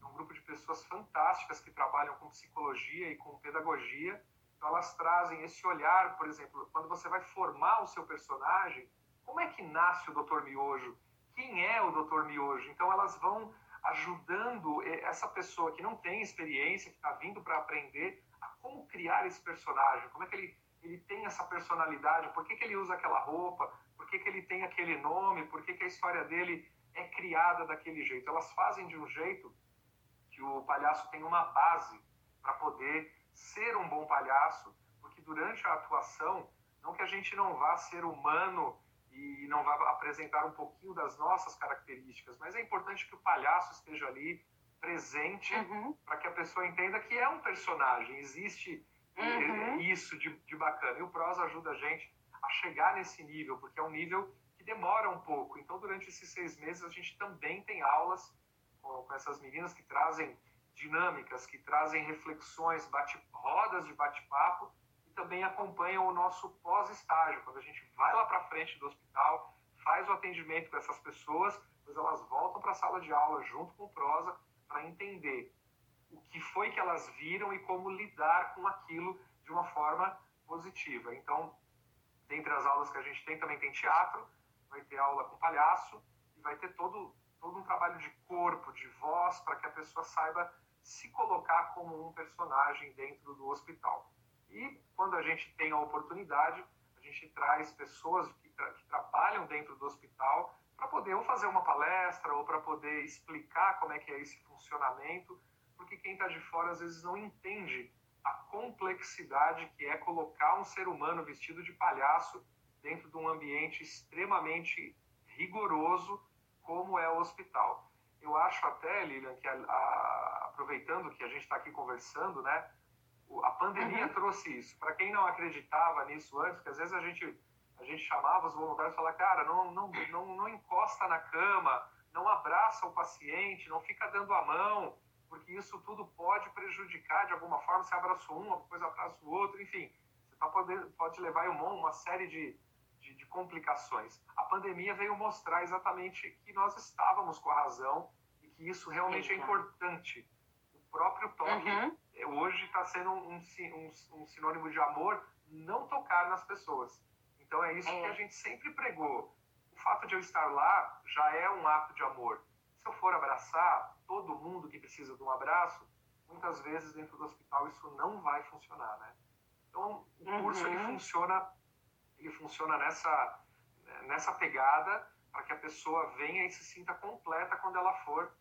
um grupo de pessoas fantásticas que trabalham com psicologia e com pedagogia. Então, elas trazem esse olhar, por exemplo, quando você vai formar o seu personagem, como é que nasce o Dr. Miojo? Quem é o Dr. Miojo? Então, elas vão ajudando essa pessoa que não tem experiência, que está vindo para aprender, a como criar esse personagem, como é que ele, ele tem essa personalidade, por que, que ele usa aquela roupa, por que, que ele tem aquele nome, por que, que a história dele é criada daquele jeito. Elas fazem de um jeito que o palhaço tem uma base para poder ser um bom palhaço, porque durante a atuação, não que a gente não vá ser humano e não vai apresentar um pouquinho das nossas características, mas é importante que o palhaço esteja ali presente uhum. para que a pessoa entenda que é um personagem, existe uhum. isso de, de bacana. E o prosa ajuda a gente a chegar nesse nível, porque é um nível que demora um pouco. Então, durante esses seis meses, a gente também tem aulas com, com essas meninas que trazem dinâmicas que trazem reflexões, bate, rodas de bate-papo também acompanham o nosso pós-estágio, quando a gente vai lá para frente do hospital, faz o atendimento com essas pessoas, depois elas voltam para a sala de aula junto com o prosa para entender o que foi que elas viram e como lidar com aquilo de uma forma positiva. Então, dentre as aulas que a gente tem, também tem teatro, vai ter aula com palhaço e vai ter todo, todo um trabalho de corpo, de voz, para que a pessoa saiba se colocar como um personagem dentro do hospital. E quando a gente tem a oportunidade, a gente traz pessoas que, tra que trabalham dentro do hospital para poder ou fazer uma palestra ou para poder explicar como é que é esse funcionamento, porque quem está de fora às vezes não entende a complexidade que é colocar um ser humano vestido de palhaço dentro de um ambiente extremamente rigoroso como é o hospital. Eu acho até, Lilian, que a, a, aproveitando que a gente está aqui conversando, né, a pandemia uhum. trouxe isso. Para quem não acreditava nisso antes, que às vezes a gente a gente chamava os voluntários e falava, cara, não, não, não, não encosta na cama, não abraça o paciente, não fica dando a mão, porque isso tudo pode prejudicar de alguma forma. Você abraça um, depois abraça o outro, enfim, você tá podendo, pode levar em mão uma série de, de, de, complicações. A pandemia veio mostrar exatamente que nós estávamos com a razão e que isso realmente é importante. O próprio toque uhum. Hoje está sendo um, um, um sinônimo de amor, não tocar nas pessoas. Então é isso é. que a gente sempre pregou. O fato de eu estar lá já é um ato de amor. Se eu for abraçar todo mundo que precisa de um abraço, muitas vezes dentro do hospital isso não vai funcionar, né? Então o curso uhum. ele funciona, ele funciona nessa nessa pegada para que a pessoa venha e se sinta completa quando ela for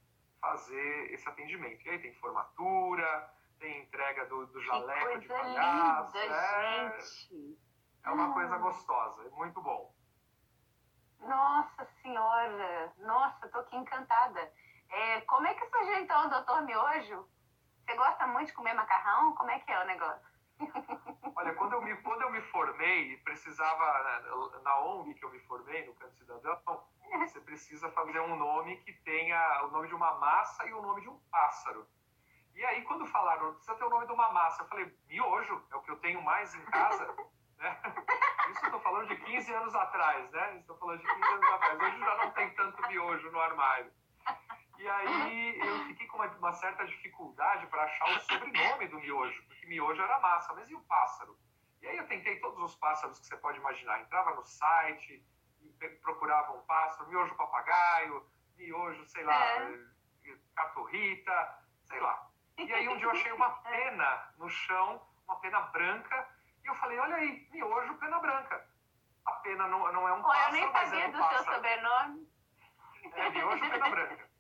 fazer esse atendimento. E aí tem formatura, tem entrega do, do jaleco de palhaço. Linda, é... gente. É uma coisa gostosa, é muito bom. Nossa Senhora! Nossa, tô aqui encantada. É, como é que surgiu então o doutor Miojo? Você gosta muito de comer macarrão? Como é que é o negócio? Olha, quando eu me, quando eu me formei, precisava, né, na ONG que eu me formei, no Canto Cidadão, você precisa fazer um nome que tenha o nome de uma massa e o nome de um pássaro. E aí, quando falaram, precisa ter o nome de uma massa, eu falei, miojo, é o que eu tenho mais em casa. Né? Isso estou falando de 15 anos atrás, né? Estou falando de 15 anos atrás. Hoje já não tem tanto miojo no armário. E aí eu fiquei com uma, uma certa dificuldade para achar o sobrenome do miojo, porque miojo era massa, mas e o pássaro? E aí eu tentei todos os pássaros que você pode imaginar. Entrava no site, procurava um pássaro, miojo papagaio, miojo, sei lá, é. caturrita, sei lá. E aí um dia eu achei uma pena no chão, uma pena branca, e eu falei, olha aí, miojo, pena branca. A pena não, não é um pássaro, Eu nem sabia é um do pássaro. seu sobrenome. É miojo, pena branca.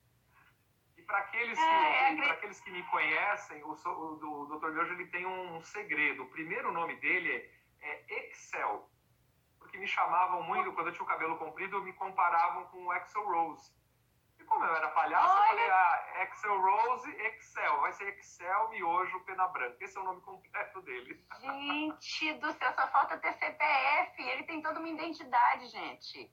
E para aqueles, que, é, é aqueles que me conhecem, o, o, o Dr. Miojo ele tem um segredo. O primeiro nome dele é, é Excel. Porque me chamavam muito, quando eu tinha o cabelo comprido, me comparavam com o Excel Rose. E como eu era palhaço, Olha. eu falei, ah, Excel Rose, Excel. Vai ser Excel, Miojo, Pena Branca. Esse é o nome completo dele. Gente do céu, só falta ter CPF. Ele tem toda uma identidade, gente.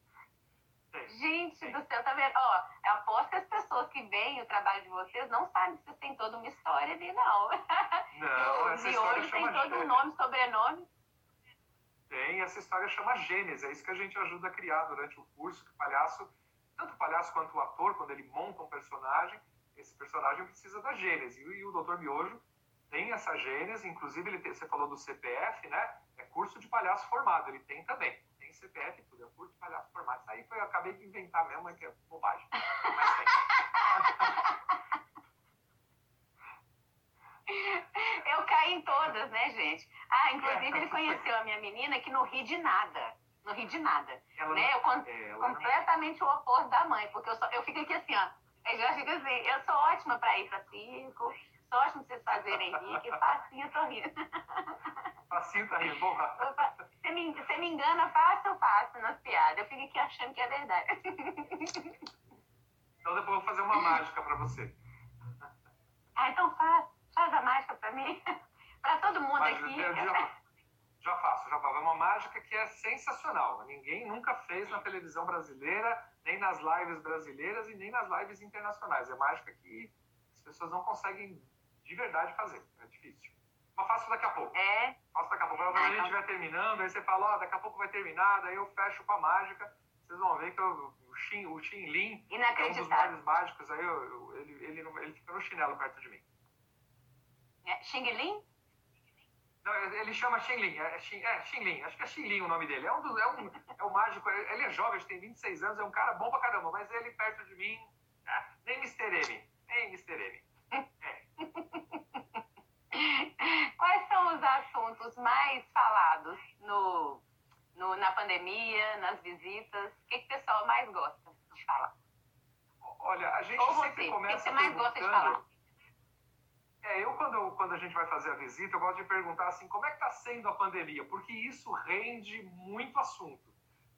Sim. Gente Sim. do céu, tá vendo? Ó, eu aposto que as pessoas que veem o trabalho de vocês não sabem que vocês têm toda uma história ali, não. Não, essa história tem todo um nome, sobrenome. Tem, essa história chama Gênesis. É isso que a gente ajuda a criar durante o curso, que o palhaço tanto o palhaço quanto o ator, quando ele monta um personagem, esse personagem precisa da gênese. E, o Dr. Miojo tem essa gênese, inclusive ele tem, você falou do CPF, né? É curso de palhaço formado, ele tem também. Tem CPF tudo, é curso de palhaço formado. Isso aí foi, eu acabei de inventar mesmo, é que é bobagem. Mas tem. Eu caí em todas, né, gente? Ah, inclusive ele conheceu a minha menina que não ri de nada não ri de nada. Ela, né? Eu, é, completamente o oposto da mãe, porque eu, só, eu fico aqui assim, ó. Eu já fico assim, eu sou ótima para ir para circo, sou ótima pra vocês fazerem rir, que facinho eu tô rindo. Facinho tá rindo, porra. Você me, você me engana fácil, faço nas piadas. Eu fico aqui achando que é verdade. Então depois eu vou fazer uma mágica para você. Ah, então faz. Faz a mágica para mim. para todo mundo Mas, aqui. Eu, eu, já faço, já faço. É uma mágica que é sensacional. Ninguém nunca fez na televisão brasileira, nem nas lives brasileiras e nem nas lives internacionais. É mágica que, As pessoas não conseguem de verdade fazer, é difícil. Mas faço daqui a pouco. É? Faço daqui a pouco. Quando a gente estiver terminando, aí você fala, ó, oh, daqui a pouco vai terminar, daí eu fecho com a mágica. Vocês vão ver que eu, o Xin, o Xin Lin, é um dos maiores mágicos, aí eu, eu, ele, ele, ele fica no chinelo perto de mim. É, Xing Lin? Não, ele chama Xinlin, é, Xin, é Xinlin, acho que é Xinlin o nome dele. É um, dos, é um, é um mágico, ele é jovem, tem 26 anos, é um cara bom pra caramba, mas ele perto de mim, é, nem Mr. M, nem Mr. M. É. Quais são os assuntos mais falados no, no, na pandemia, nas visitas? O que, que o pessoal mais gosta de falar? Olha, a gente Ou sempre você, começa O que você mais gosta de falar? É, eu quando, quando a gente vai fazer a visita, eu gosto de perguntar assim, como é que está sendo a pandemia? Porque isso rende muito assunto.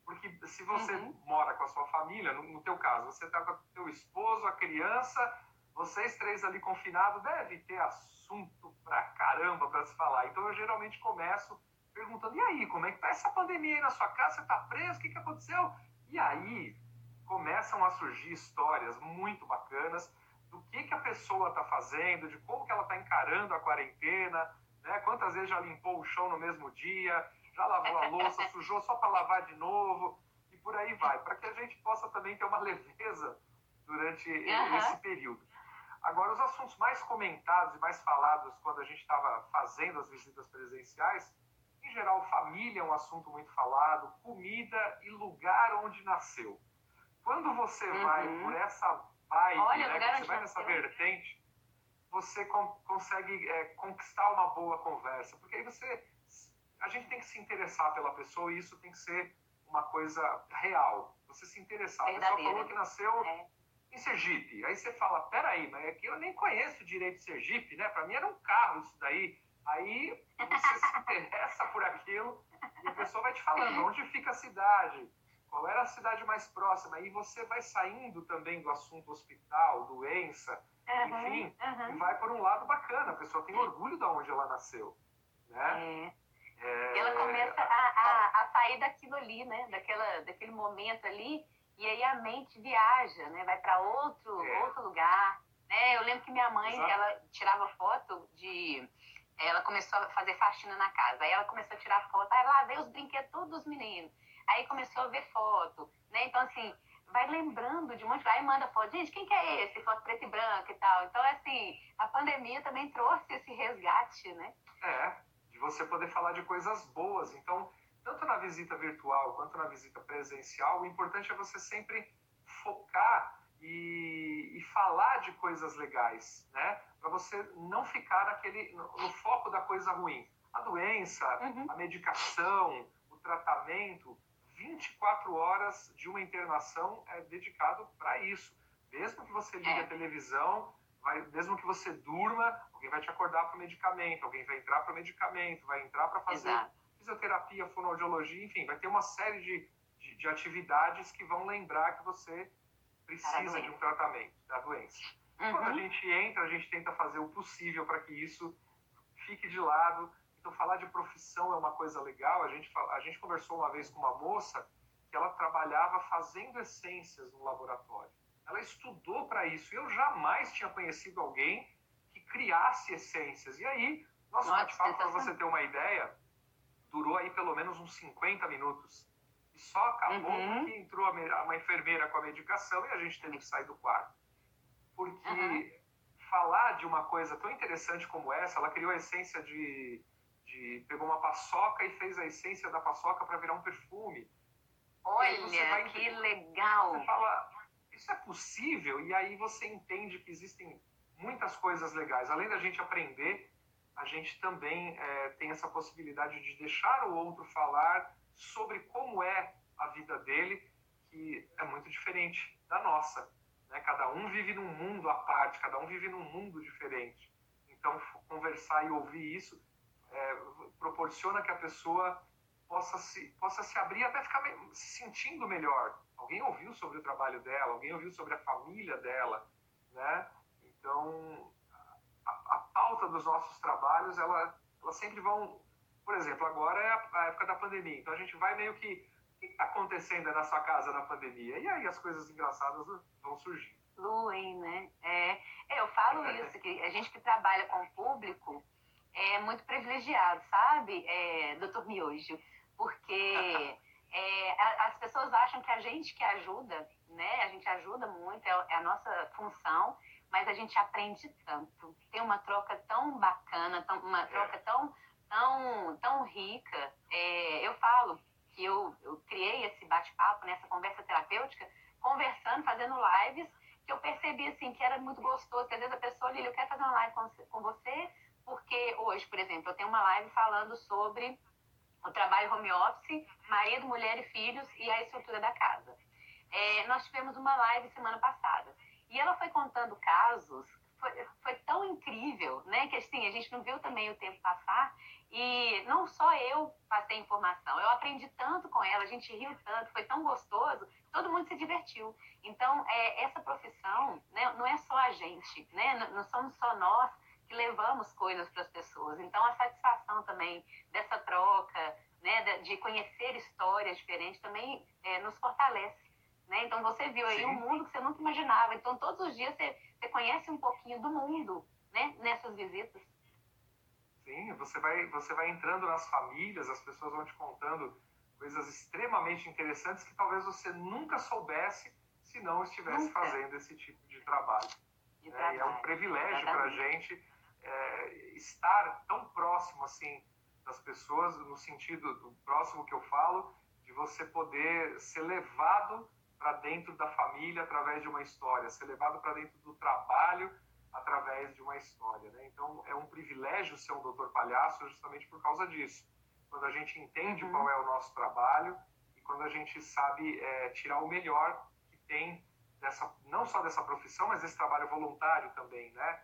Porque se você uhum. mora com a sua família, no, no teu caso, você está com o teu esposo, a criança, vocês três ali confinados, deve ter assunto pra caramba para se falar. Então eu geralmente começo perguntando, e aí, como é que tá essa pandemia aí na sua casa? Você tá preso? O que, que aconteceu? E aí começam a surgir histórias muito bacanas do que, que a pessoa está fazendo, de como que ela está encarando a quarentena, né? quantas vezes já limpou o chão no mesmo dia, já lavou a louça, sujou só para lavar de novo, e por aí vai, para que a gente possa também ter uma leveza durante uhum. esse período. Agora, os assuntos mais comentados e mais falados quando a gente estava fazendo as visitas presenciais, em geral, família é um assunto muito falado, comida e lugar onde nasceu. Quando você uhum. vai por essa vibe, Olha, né, você vai nessa vertente, você consegue é, conquistar uma boa conversa. Porque aí você. A gente tem que se interessar pela pessoa e isso tem que ser uma coisa real. Você se interessar. A pessoa falou que nasceu é. em Sergipe. Aí você fala: peraí, mas aqui eu nem conheço direito Sergipe, né? Para mim era um carro isso daí. Aí você se interessa por aquilo e a pessoa vai te falando onde fica a cidade qual era a cidade mais próxima? E você vai saindo também do assunto hospital, doença, uhum, enfim, uhum. e vai por um lado bacana. A pessoa tem orgulho de onde ela nasceu, né? É. É... Ela começa a, a, a, sair daquilo ali, né? Daquela, daquele momento ali, e aí a mente viaja, né? Vai para outro, é. outro lugar. Né? Eu lembro que minha mãe, Exato. ela tirava foto de ela começou a fazer faxina na casa. Aí ela começou a tirar foto, aí lá veio os brinquedos todos dos meninos. Aí começou a ver foto, né? Então, assim, vai lembrando de um monte. Aí manda foto, gente, quem que é esse? Foto preto e branco e tal. Então, assim, a pandemia também trouxe esse resgate, né? É, de você poder falar de coisas boas. Então, tanto na visita virtual quanto na visita presencial, o importante é você sempre focar e, e falar de coisas legais, né? Para você não ficar naquele, no, no, foco da coisa ruim. A doença, uhum. a medicação, o tratamento, 24 horas de uma internação é dedicado para isso. Mesmo que você ligue é. a televisão, vai, mesmo que você durma, alguém vai te acordar para o medicamento, alguém vai entrar para o medicamento, vai entrar para fazer Exato. fisioterapia, fonoaudiologia, enfim, vai ter uma série de, de, de, atividades que vão lembrar que você precisa de um tratamento da doença. Uhum. Quando a gente entra, a gente tenta fazer o possível para que isso fique de lado então, falar de profissão é uma coisa legal. A gente, a gente conversou uma vez com uma moça que ela trabalhava fazendo essências no laboratório. Ela estudou para isso. Eu jamais tinha conhecido alguém que criasse essências. E aí, nosso bate-papo, para você ter uma ideia, durou aí pelo menos uns 50 minutos. E só acabou uhum. porque entrou uma enfermeira com a medicação e a gente teve que sair do quarto. Porque uhum. falar de uma coisa tão interessante como essa, ela criou a essência de de pegou uma paçoca e fez a essência da paçoca para virar um perfume. Olha, que legal! Você fala, isso é possível? E aí você entende que existem muitas coisas legais. Além da gente aprender, a gente também é, tem essa possibilidade de deixar o outro falar sobre como é a vida dele, que é muito diferente da nossa. Né? Cada um vive num mundo à parte, cada um vive num mundo diferente. Então, conversar e ouvir isso é, proporciona que a pessoa possa se, possa se abrir até ficar se sentindo melhor. Alguém ouviu sobre o trabalho dela, alguém ouviu sobre a família dela, né? Então, a, a pauta dos nossos trabalhos, ela, ela sempre vão... Por exemplo, agora é a, a, época da pandemia, então a gente vai meio que... que está acontecendo na sua casa na pandemia? E aí as coisas engraçadas vão surgir. Fluem, né? É, eu falo é. isso, que a gente que trabalha com o público é muito privilegiado, sabe, é, doutor Miojo? Porque é, as pessoas acham que a gente que ajuda, né? A gente ajuda muito, é, é a nossa função, mas a gente aprende tanto. Tem uma troca tão bacana, tão, uma troca tão, tão, tão rica. É, eu falo que eu, eu criei esse bate-papo, nessa conversa terapêutica, conversando, fazendo lives, que eu percebi assim que era muito gostoso, que às vezes a pessoa, Lili, eu quero fazer uma live com, com você, porque hoje, por exemplo, eu tenho uma live falando sobre o trabalho home office, marido, mulher e filhos e a estrutura da casa. É, nós tivemos uma live semana passada e ela foi contando casos, foi, foi tão incrível, né? Que assim, a gente não viu também o tempo passar. E não só eu passei informação, eu aprendi tanto com ela, a gente riu tanto, foi tão gostoso, todo mundo se divertiu. Então, é, essa profissão né, não é só a gente, né? Não, não somos só nós levamos coisas para as pessoas. Então, a satisfação também dessa troca, né, de conhecer histórias diferentes, também é, nos fortalece. Né? Então você viu aí Sim. um mundo que você nunca imaginava. Então todos os dias você, você conhece um pouquinho do mundo né? nessas visitas. Sim, você vai, você vai entrando nas famílias, as pessoas vão te contando coisas extremamente interessantes que talvez você nunca soubesse se não estivesse nunca. fazendo esse tipo de trabalho. Né? trabalho. é um privilégio para a gente é, estar tão próximo assim das pessoas, no sentido do próximo que eu falo, de você poder ser levado para dentro da família através de uma história, ser levado para dentro do trabalho através de uma história. Né? Então, é um privilégio ser um doutor palhaço justamente por causa disso. Quando a gente entende uhum. qual é o nosso trabalho e quando a gente sabe é, tirar o melhor que tem dessa, não só dessa profissão, mas desse trabalho voluntário também, né?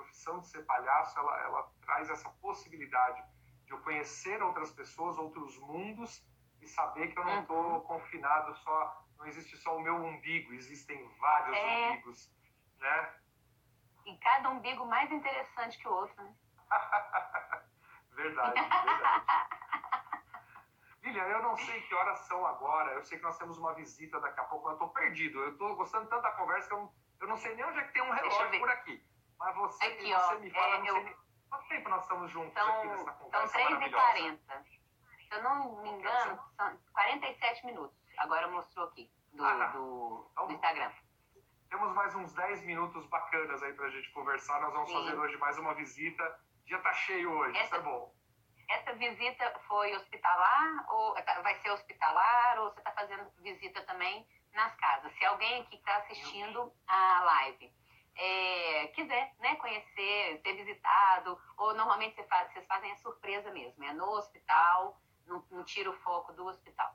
Profissão de ser palhaço, ela, ela traz essa possibilidade de eu conhecer outras pessoas, outros mundos e saber que eu não estou uhum. confinado só não existe só o meu umbigo, existem vários é... umbigos, né? E cada umbigo mais interessante que o outro, né? verdade, verdade. Lilian, eu não sei que horas são agora, eu sei que nós temos uma visita daqui a pouco, eu estou perdido, eu estou gostando tanto da conversa que eu não, eu não sei nem onde é que tem um relógio por aqui. Mas você, aqui, você ó, me fala, é, eu... Quanto tempo nós estamos juntos são, aqui nessa conversa São 3h40. Se eu não me engano, são 47 minutos agora mostrou aqui, do, ah, tá. do, então, do, Instagram. Temos mais uns 10 minutos bacanas aí pra gente conversar. Nós vamos Sim. fazer hoje mais uma visita. Dia tá cheio hoje, essa, isso é bom. Essa visita foi hospitalar, ou tá, vai ser hospitalar, ou você está fazendo visita também nas casas? Se alguém aqui está assistindo a live é, quiser né, conhecer, ter visitado, ou normalmente você faz, vocês fazem a surpresa mesmo, é no hospital, não, não tira o foco do hospital.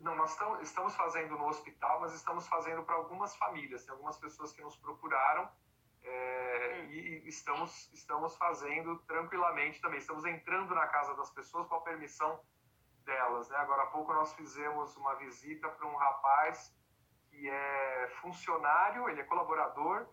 Não, nós estamos fazendo no hospital, mas estamos fazendo para algumas famílias. Tem algumas pessoas que nos procuraram é, hum. e estamos, estamos fazendo tranquilamente também. Estamos entrando na casa das pessoas com a permissão delas. Né? Agora há pouco nós fizemos uma visita para um rapaz que é funcionário, ele é colaborador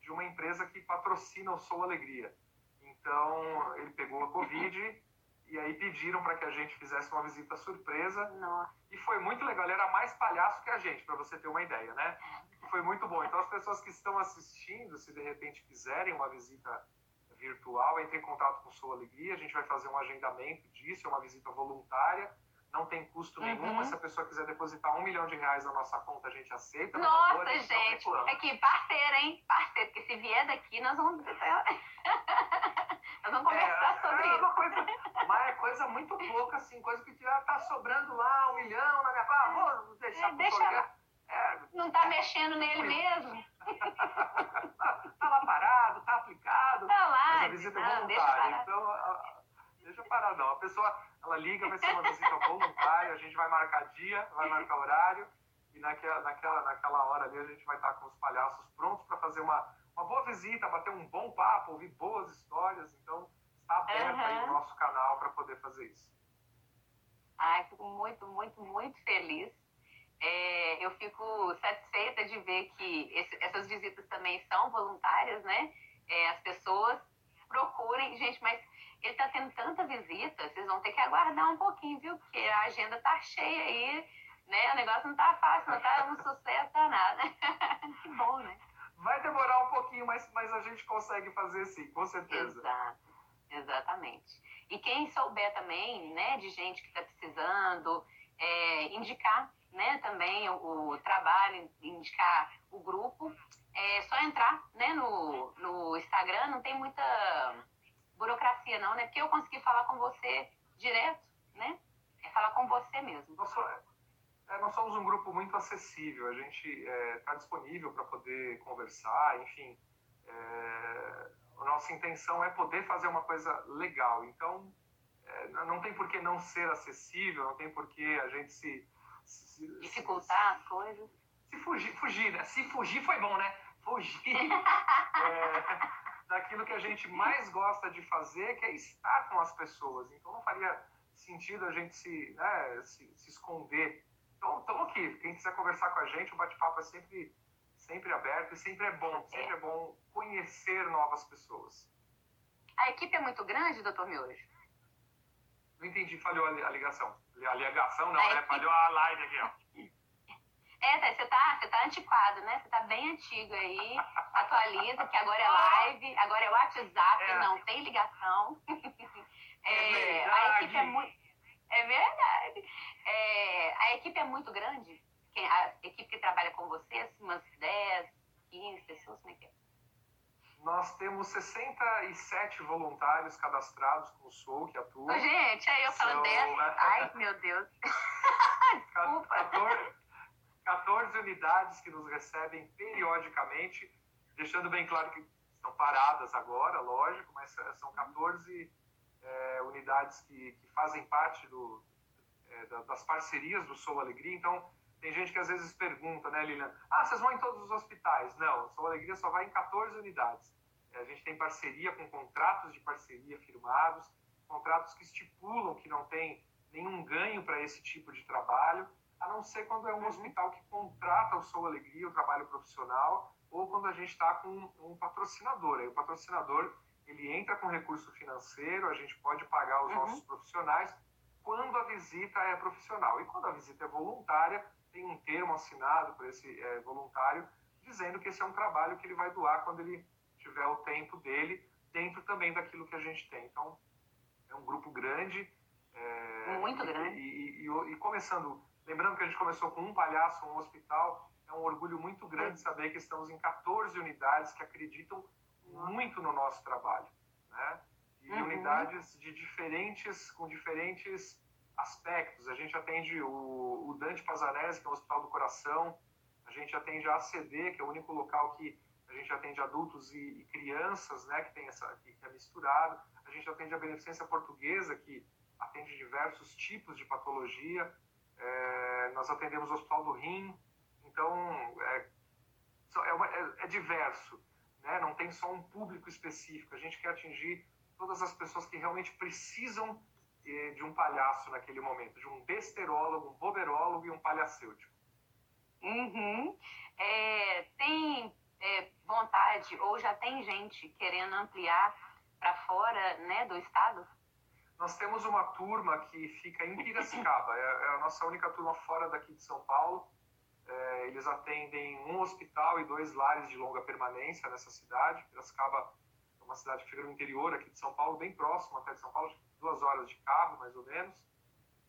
de uma empresa que patrocina o Sou Alegria. Então, ele pegou a Covid e aí pediram para que a gente fizesse uma visita surpresa. Nossa. E foi muito legal. Ele era mais palhaço que a gente, para você ter uma ideia, né? foi muito bom. Então, as pessoas que estão assistindo, se de repente quiserem uma visita virtual, entre em contato com Sua Alegria. A gente vai fazer um agendamento disso, é uma visita voluntária. Não tem custo nenhum, uhum. mas se a pessoa quiser depositar um milhão de reais na nossa conta, a gente aceita. Nossa, valor, gente, é que parceiro, hein? Parceiro, porque se vier daqui, nós vamos. nós vamos conversar é, sobre é isso. Coisa, mas é coisa muito pouca, assim, coisa que já tá sobrando lá um milhão na minha ah, vou deixar é, deixa é, Não tá mexendo nele mesmo. tá lá parado, tá aplicado. Tá lá. Mas a visita é voluntária. Então, a, deixa parar, não. A pessoa, ela liga, vai ser uma visita voluntária, a gente vai marcar dia, vai marcar horário. E naquela, naquela, naquela hora ali a gente vai estar com os palhaços prontos para fazer uma, uma boa visita, bater um bom papo, ouvir boas histórias. Então, está aberto uhum. aí o nosso canal para poder fazer isso. Ai, fico muito, muito, muito feliz. É, eu fico satisfeita de ver que esse, essas visitas também são voluntárias, né? É, as pessoas procurem. Gente, mas ele tá tendo tanta visita, vocês vão ter que aguardar um pouquinho, viu? Porque a agenda tá cheia aí, né? O negócio não tá fácil, não tá um sucesso danado. que bom, né? Vai demorar um pouquinho, mas, mas a gente consegue fazer sim, com certeza. Exato, exatamente. E quem souber também, né, de gente que está precisando, é, indicar né, também o, o, trabalho, indicar o grupo, é só entrar né, no, no Instagram, não tem muita burocracia não, né? Porque eu consegui falar com você direto, né? É falar com você mesmo. Nós, é, nós somos um grupo muito acessível, a gente está é, tá disponível para poder conversar, enfim. É, a nossa intenção é poder fazer uma coisa legal, então é, não tem por que não ser acessível, não tem por que a gente se se, dificultar as coisas. Se fugir, fugir, né? Se fugir foi bom, né? Fugir é, daquilo que a gente mais gosta de fazer, que é estar com as pessoas. Então não faria sentido a gente se, né, se, se esconder. Então, estamos aqui. Quem quiser conversar com a gente, o bate-papo é sempre, sempre aberto e sempre é bom. Sempre é, bom conhecer novas pessoas. A equipe é muito grande, doutor Miojo? Não entendi, falhou a ligação. A ligação não, né? Falhou a live aqui, ó. É, tá, você tá, você tá antiquado, né? Você tá bem antigo aí. Atualiza, que agora é live, agora é WhatsApp, é. não tem ligação. É, é a equipe é muito. É verdade. É, a equipe é muito grande. A equipe que trabalha com vocês, umas 10, 15 pessoas, como é que é? Nós temos 67 voluntários cadastrados com o SOU, que atuam. Gente, aí eu falando 10. Ai, meu Deus. Desculpa. 14, 14 unidades que nos recebem periodicamente, deixando bem claro que estão paradas agora, lógico, mas são 14 é, unidades que, que, fazem parte do, é, das parcerias do Sou Alegria. Então, tem gente que às vezes pergunta, né, Lilian? Ah, vocês vão em todos os hospitais? Não, Sou Alegria só vai em 14 unidades. É, a gente tem parceria com contratos de parceria firmados, contratos que estipulam que não tem nenhum ganho para esse tipo de trabalho, a não ser quando é um uhum. hospital que contrata o Sou Alegria, o trabalho profissional, ou quando a gente está com um patrocinador. Aí o patrocinador ele entra com recurso financeiro, a gente pode pagar os uhum. nossos profissionais quando a visita é profissional. E quando a visita é voluntária, tem um termo assinado por esse é, voluntário dizendo que esse é um trabalho que ele vai doar quando ele tiver o tempo dele, dentro também daquilo que a gente tem. Então, é um grupo grande. É, Muito grande. E, e, e, começando, lembrando que a gente começou com um palhaço, um hospital, é um orgulho muito grande saber que estamos em 14 unidades que acreditam muito no nosso trabalho. Né? E uhum. unidades de diferentes, com diferentes aspectos. A gente atende o, o Dante Pazanese, que é o Hospital do Coração, a gente atende a ACD, que é o único local que a gente atende adultos e, e crianças, né, que tem essa que é misturado. A gente atende a beneficência portuguesa, que atende diversos tipos de patologia. É, nós atendemos o Hospital do Rim. Então, é, é, uma, é, é diverso. Né? Não tem só um público específico. A gente quer atingir todas as pessoas que realmente precisam de um palhaço naquele momento, de um besterólogo, um boberólogo e um palhacêutico. Uhum. É, tem é, vontade ou já tem gente querendo ampliar para fora né, do estado? Nós temos uma turma que fica em Piracicaba, é, é a nossa única turma fora daqui de São Paulo. É, eles atendem um hospital e dois lares de longa permanência nessa cidade. Piracicaba é uma cidade que fica no interior aqui de São Paulo, bem próximo até de São Paulo, duas horas de carro, mais ou menos.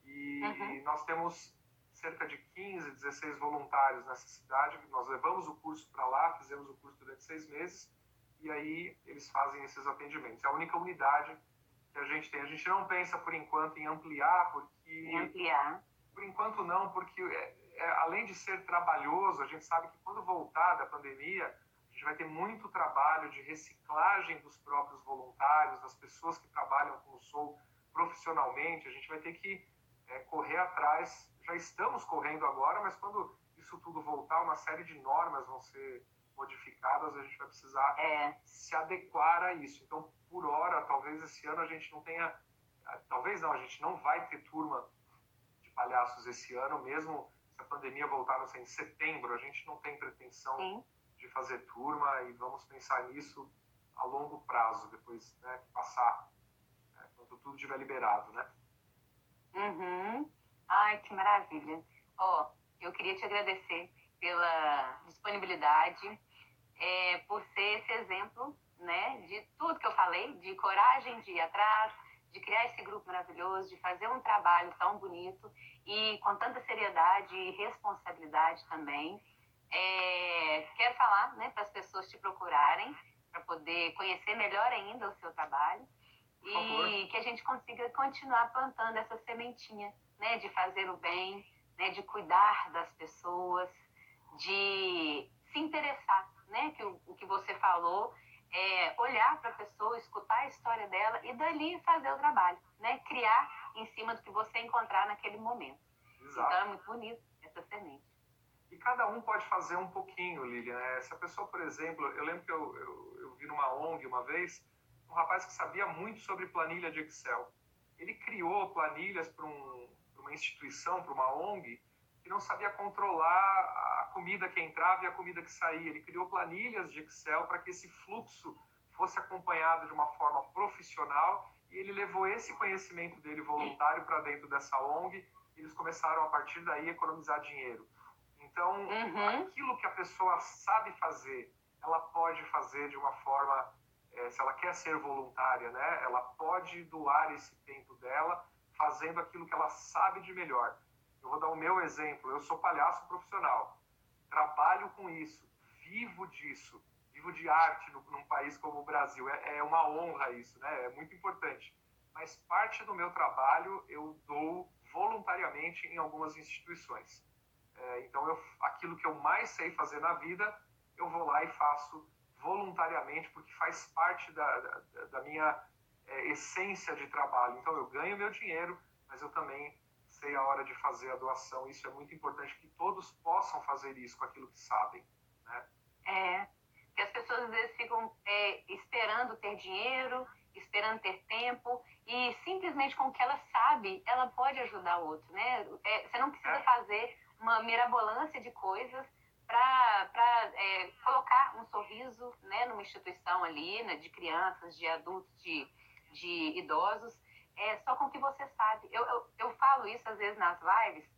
E, uhum. e nós temos cerca de 15, 16 voluntários nessa cidade. Nós levamos o curso para lá, fizemos o curso durante seis meses, e aí eles fazem esses atendimentos. É a única unidade que a gente tem. A gente não pensa, por enquanto, em ampliar, porque... Em ampliar. Por enquanto, não, porque é, é, além de ser trabalhoso, a gente sabe que quando voltar da pandemia, a gente vai ter muito trabalho de reciclagem dos próprios voluntários, das pessoas que trabalham com o Soul profissionalmente. A gente vai ter que é, correr atrás já estamos correndo agora, mas quando isso tudo voltar, uma série de normas vão ser modificadas, a gente vai precisar é. se adequar a isso. Então, por hora, talvez esse ano a gente não tenha, talvez não, a gente não vai ter turma de palhaços esse ano, mesmo se a pandemia voltar, não sei, em setembro, a gente não tem pretensão Sim. de fazer turma e vamos pensar nisso a longo prazo, depois né, que passar, né, quando tudo estiver liberado, né? Uhum. Ai, que maravilha. Ó, oh, eu queria te agradecer pela disponibilidade, é, por ser esse exemplo, né, de tudo que eu falei, de coragem de ir atrás, de criar esse grupo maravilhoso, de fazer um trabalho tão bonito e com tanta seriedade e responsabilidade também. É, quero falar né, para as pessoas te procurarem, para poder conhecer melhor ainda o seu trabalho e que a gente consiga continuar plantando essa sementinha né, de fazer o bem, né, de cuidar das pessoas, de se interessar, né, que o, o que você falou é, olhar para a pessoa, escutar a história dela e dali fazer o trabalho, né? Criar em cima do que você encontrar naquele momento. Exato. Então é muito bonito essa semente. E cada um pode fazer um pouquinho, Lilian. Né? Se a pessoa, por exemplo, eu lembro que eu, eu, eu vi numa ONG uma vez um rapaz que sabia muito sobre planilha de Excel. Ele criou planilhas para um, uma instituição, para uma ONG, não sabia controlar comida que entrava e a comida que saía. Ele criou planilhas de Excel para que esse fluxo fosse acompanhado de uma forma profissional e ele levou esse conhecimento dele voluntário para dentro dessa ONG e eles começaram a partir daí a economizar dinheiro. Então, uhum. aquilo que a pessoa sabe fazer, ela pode fazer de uma forma, é, se ela quer ser voluntária, né? Ela pode doar esse tempo dela fazendo aquilo que ela sabe de melhor. Eu vou dar o meu exemplo. Eu sou palhaço profissional trabalho com isso, vivo disso, vivo de arte no, num país como o Brasil. É, é uma honra isso, né? É muito importante. Mas parte do meu trabalho eu dou voluntariamente em algumas instituições. É, então, eu, aquilo que eu mais sei fazer na vida, eu vou lá e faço voluntariamente, porque faz parte da, da, da minha é, essência de trabalho. Então, eu ganho meu dinheiro, mas eu também sei a hora de fazer a doação. Isso é muito importante que todos possam fazer isso com aquilo que sabem. Né? É, que as pessoas às vezes ficam é, esperando ter dinheiro, esperando ter tempo e simplesmente com o que ela sabe, ela pode ajudar o outro, né? É, você não precisa é. fazer uma mirabolância de coisas para é, colocar um sorriso né, numa instituição ali, né, de crianças, de adultos, de, de idosos é só com o que você sabe. Eu, eu, eu falo isso às vezes nas lives,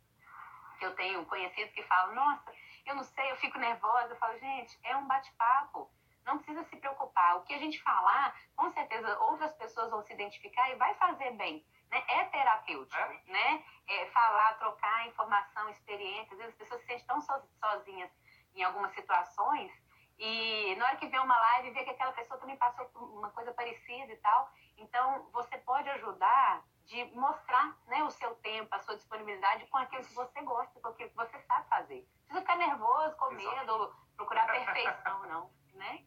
que eu tenho conhecidos que falam, nossa, eu não sei, eu fico nervosa. Eu falo, gente, é um bate-papo. Não precisa se preocupar. O que a gente falar, com certeza outras pessoas vão se identificar e vai fazer bem. Né? É terapêutico, é? né? É falar, trocar informação, experiência. Às vezes as pessoas se sentem tão sozinhas em algumas situações e na hora que vê uma live, vê que aquela pessoa também passou por uma coisa parecida e tal. Então, você pode ajudar de mostrar né, o seu tempo, a sua disponibilidade com aquilo que você gosta, com aquilo que você sabe fazer. Não precisa ficar nervoso, com medo, procurar perfeição, não, né?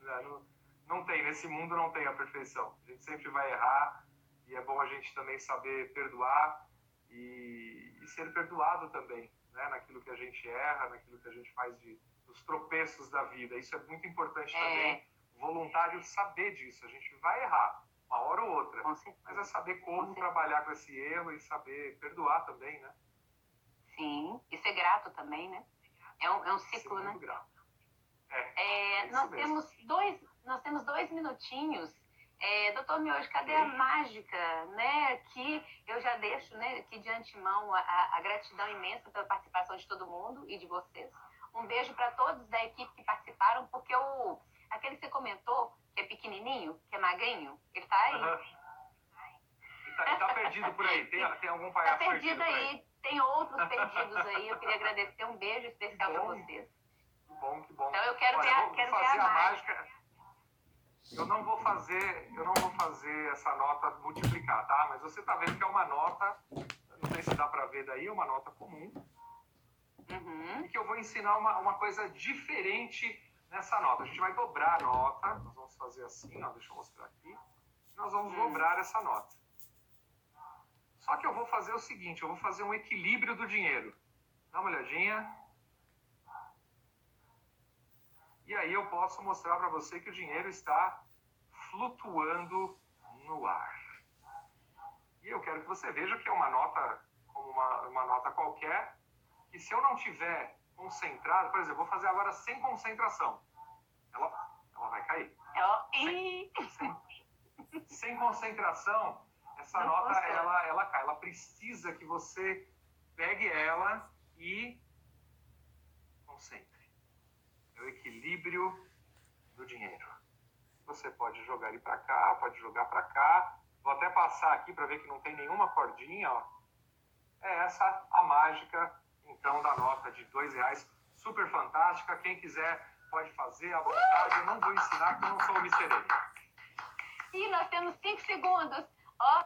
Não, não tem, nesse mundo não tem a perfeição. A gente sempre vai errar e é bom a gente também saber perdoar e, e ser perdoado também, né? Naquilo que a gente erra, naquilo que a gente faz de os tropeços da vida. Isso é muito importante é. também. Voluntário saber disso. A gente vai errar, uma hora ou outra. Mas é saber como com trabalhar com esse erro e saber perdoar também, né? Sim, e ser grato também, né? É um, é um ciclo, ser né? Grato. É, é, é nós, temos dois, nós temos dois minutinhos. É, doutor Miojo, cadê a mágica, né? Que eu já deixo, né, aqui de antemão a, a, gratidão imensa pela participação de todo mundo e de vocês. Um beijo para todos da equipe que participaram, porque o aquele que você comentou, que é pequenininho, que é magrinho, ele tá aí. Uhum. Ele, tá, ele tá perdido por aí. Tem, tem algum palhaço tá perdido, perdido aí. Tem outros perdidos aí. Eu queria agradecer. Um beijo especial para vocês. Que bom, que bom. Então eu quero Olha, ver, a, quero ver a, a mágica. mágica. Eu não vou fazer, eu não vou fazer essa nota multiplicar, tá? Mas você tá vendo que é uma nota, não sei se dá para ver daí, é uma nota comum. Uhum. E que eu vou ensinar uma, uma coisa diferente nessa nota. A gente vai dobrar a nota, nós vamos fazer assim, ó, deixa eu mostrar aqui. Nós vamos uhum. dobrar essa nota. Só que eu vou fazer o seguinte, eu vou fazer um equilíbrio do dinheiro. Dá uma olhadinha. E aí eu posso mostrar para você que o dinheiro está flutuando no ar. E eu quero que você veja que é uma nota como uma, uma nota qualquer, que se eu não tiver concentrado, por exemplo, vou fazer agora sem concentração. Ela, ela vai cair. Oh, sem, sem, sem, concentração, essa Não nota ela, ela cai. Ela precisa que você pegue ela e concentre. É o equilíbrio do dinheiro. Você pode jogar ele para cá, pode jogar para cá. Vou até passar aqui para ver que não tem nenhuma cordinha. Ó. É essa a mágica, então, da nota de dois reais. Super fantástica. Quem quiser pode fazer à vontade. Eu não vou ensinar, porque eu não sou o Mr. E nós temos cinco segundos. Ó,